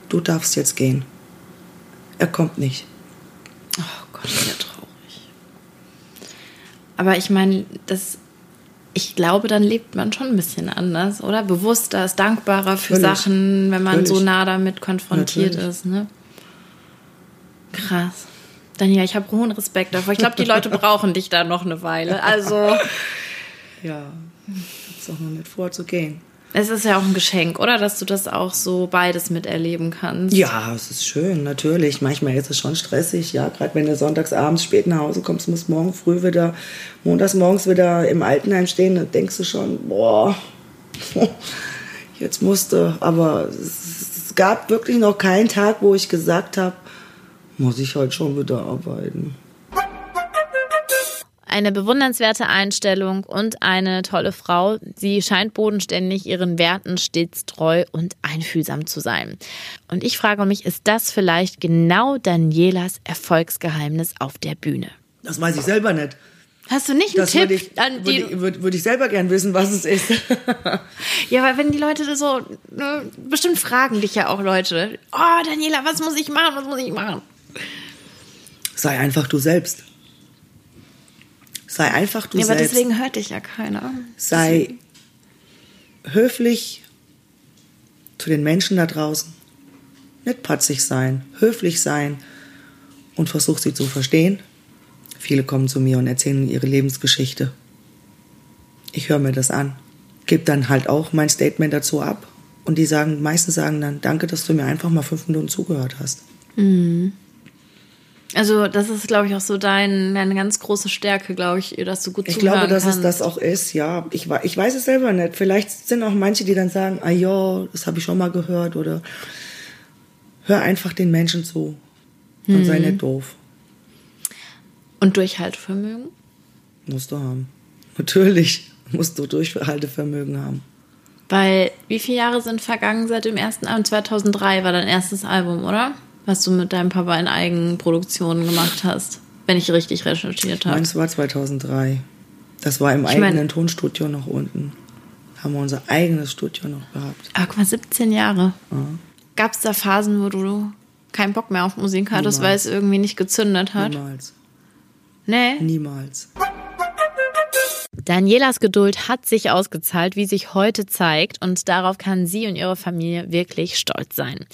Speaker 2: Du darfst jetzt gehen. Er kommt nicht.
Speaker 1: Oh Gott, ja. Aber ich meine, das, ich glaube, dann lebt man schon ein bisschen anders, oder? Bewusster, ist dankbarer für
Speaker 2: Natürlich.
Speaker 1: Sachen, wenn man so
Speaker 2: Natürlich.
Speaker 1: nah damit konfrontiert
Speaker 2: Natürlich.
Speaker 1: ist, ne? Krass. Daniela, ich habe hohen Respekt davor. Ich glaube, die Leute brauchen dich da noch eine Weile. Also, *laughs*
Speaker 2: Ja, ich hab's auch noch nicht vor zu gehen.
Speaker 1: Es ist ja auch ein Geschenk, oder? Dass du das auch so beides miterleben kannst.
Speaker 2: Ja, es ist schön, natürlich. Manchmal ist es schon stressig, ja. Gerade wenn du sonntags abends spät nach Hause kommst, musst morgen früh wieder, montags morgens wieder im Altenheim stehen, dann denkst du schon, boah, *laughs* jetzt musste. Aber es, gab wirklich noch keinen Tag, wo ich gesagt habe, muss ich heute schon wieder arbeiten
Speaker 1: eine bewundernswerte Einstellung und eine tolle Frau. Sie scheint bodenständig ihren Werten stets treu und einfühlsam zu sein. Und ich frage mich, ist das vielleicht genau Danielas Erfolgsgeheimnis auf der Bühne?
Speaker 2: Das weiß ich selber nicht.
Speaker 1: Hast du nicht einen
Speaker 2: das
Speaker 1: Tipp?
Speaker 2: Würde ich, würde, ich, würde, würde ich selber gern wissen, was es ist. *laughs*
Speaker 1: ja, weil wenn die Leute so, ne, bestimmt fragen dich ja auch Leute, oh Daniela, was muss ich machen, was muss ich machen?
Speaker 2: Sei einfach du selbst. Sei einfach du ja, selbst.
Speaker 1: Aber deswegen hört dich ja keiner.
Speaker 2: Sei höflich zu den Menschen da draußen. Nicht patzig sein, höflich sein und versuch sie zu verstehen. Viele kommen zu mir und erzählen ihre Lebensgeschichte. Ich höre mir das an, gebe dann halt auch mein Statement dazu ab und die sagen, meistens sagen dann, danke, dass du mir einfach mal fünf Minuten zugehört hast.
Speaker 1: Mhm. Also das ist, glaube ich, auch so dein, deine ganz große Stärke, glaube ich, dass du gut
Speaker 2: Ich glaube, dass kannst. es das auch ist, ja. Ich, ich weiß es selber nicht. Vielleicht sind auch manche, die dann sagen, ah ja, das habe ich schon mal gehört oder hör einfach den Menschen zu und hm. sei nicht doof.
Speaker 1: Und Durchhaltevermögen?
Speaker 2: Musst du haben. Natürlich musst du Durchhaltevermögen haben.
Speaker 1: Weil, wie viele Jahre sind vergangen seit dem ersten Album? 2003 war dein erstes Album, oder? Was du mit deinem Papa in Eigenproduktionen gemacht hast, wenn ich richtig recherchiert habe.
Speaker 2: Meins war 2003. Das war im ich eigenen mein, Tonstudio noch unten. Haben wir unser eigenes Studio noch gehabt.
Speaker 1: Ah, guck mal, 17 Jahre. Ja. Gab es da Phasen, wo du keinen Bock mehr auf Musik hattest, Niemals. weil es irgendwie nicht gezündet hat?
Speaker 2: Niemals.
Speaker 1: Nee?
Speaker 2: Niemals.
Speaker 1: Danielas Geduld hat sich ausgezahlt, wie sich heute zeigt, und darauf kann sie und ihre Familie wirklich stolz sein.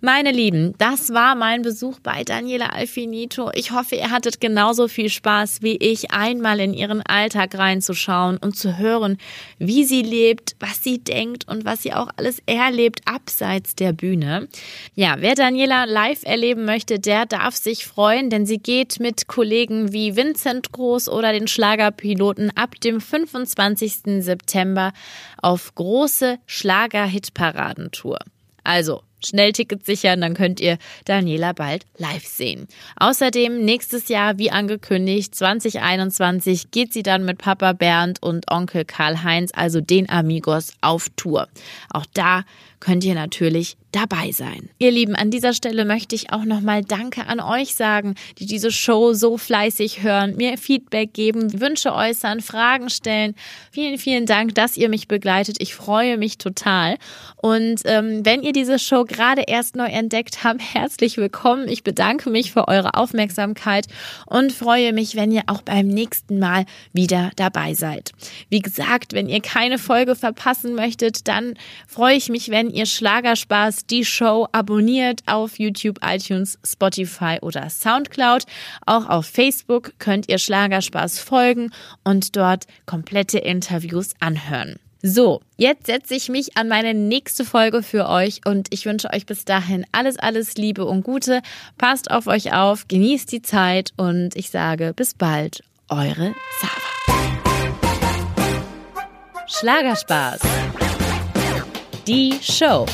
Speaker 1: Meine Lieben, das war mein Besuch bei Daniela Alfinito. Ich hoffe, ihr hattet genauso viel Spaß wie ich, einmal in ihren Alltag reinzuschauen und zu hören, wie sie lebt, was sie denkt und was sie auch alles erlebt abseits der Bühne. Ja, wer Daniela live erleben möchte, der darf sich freuen, denn sie geht mit Kollegen wie Vincent Groß oder den Schlagerpiloten ab dem 25. September auf große Schlager-Hitparadentour. Also schnell Tickets sichern, dann könnt ihr Daniela bald live sehen. Außerdem nächstes Jahr, wie angekündigt, 2021 geht sie dann mit Papa Bernd und Onkel Karl-Heinz, also den Amigos, auf Tour. Auch da könnt ihr natürlich dabei sein. Ihr Lieben, an dieser Stelle möchte ich auch nochmal Danke an euch sagen, die diese Show so fleißig hören, mir Feedback geben, Wünsche äußern, Fragen stellen. Vielen, vielen Dank, dass ihr mich begleitet. Ich freue mich total. Und ähm, wenn ihr diese Show gerade erst neu entdeckt habt, *laughs* herzlich willkommen. Ich bedanke mich für eure Aufmerksamkeit und freue mich, wenn ihr auch beim nächsten Mal wieder dabei seid. Wie gesagt, wenn ihr keine Folge verpassen möchtet, dann freue ich mich, wenn ihr Schlagerspaß die Show abonniert auf YouTube, iTunes, Spotify oder Soundcloud. Auch auf Facebook könnt ihr Schlagerspaß folgen und dort komplette Interviews anhören. So, jetzt setze ich mich an meine nächste Folge für euch und ich wünsche euch bis dahin alles, alles Liebe und Gute. Passt auf euch auf, genießt die Zeit und ich sage bis bald, eure Sava. Schlagerspaß. Die Show.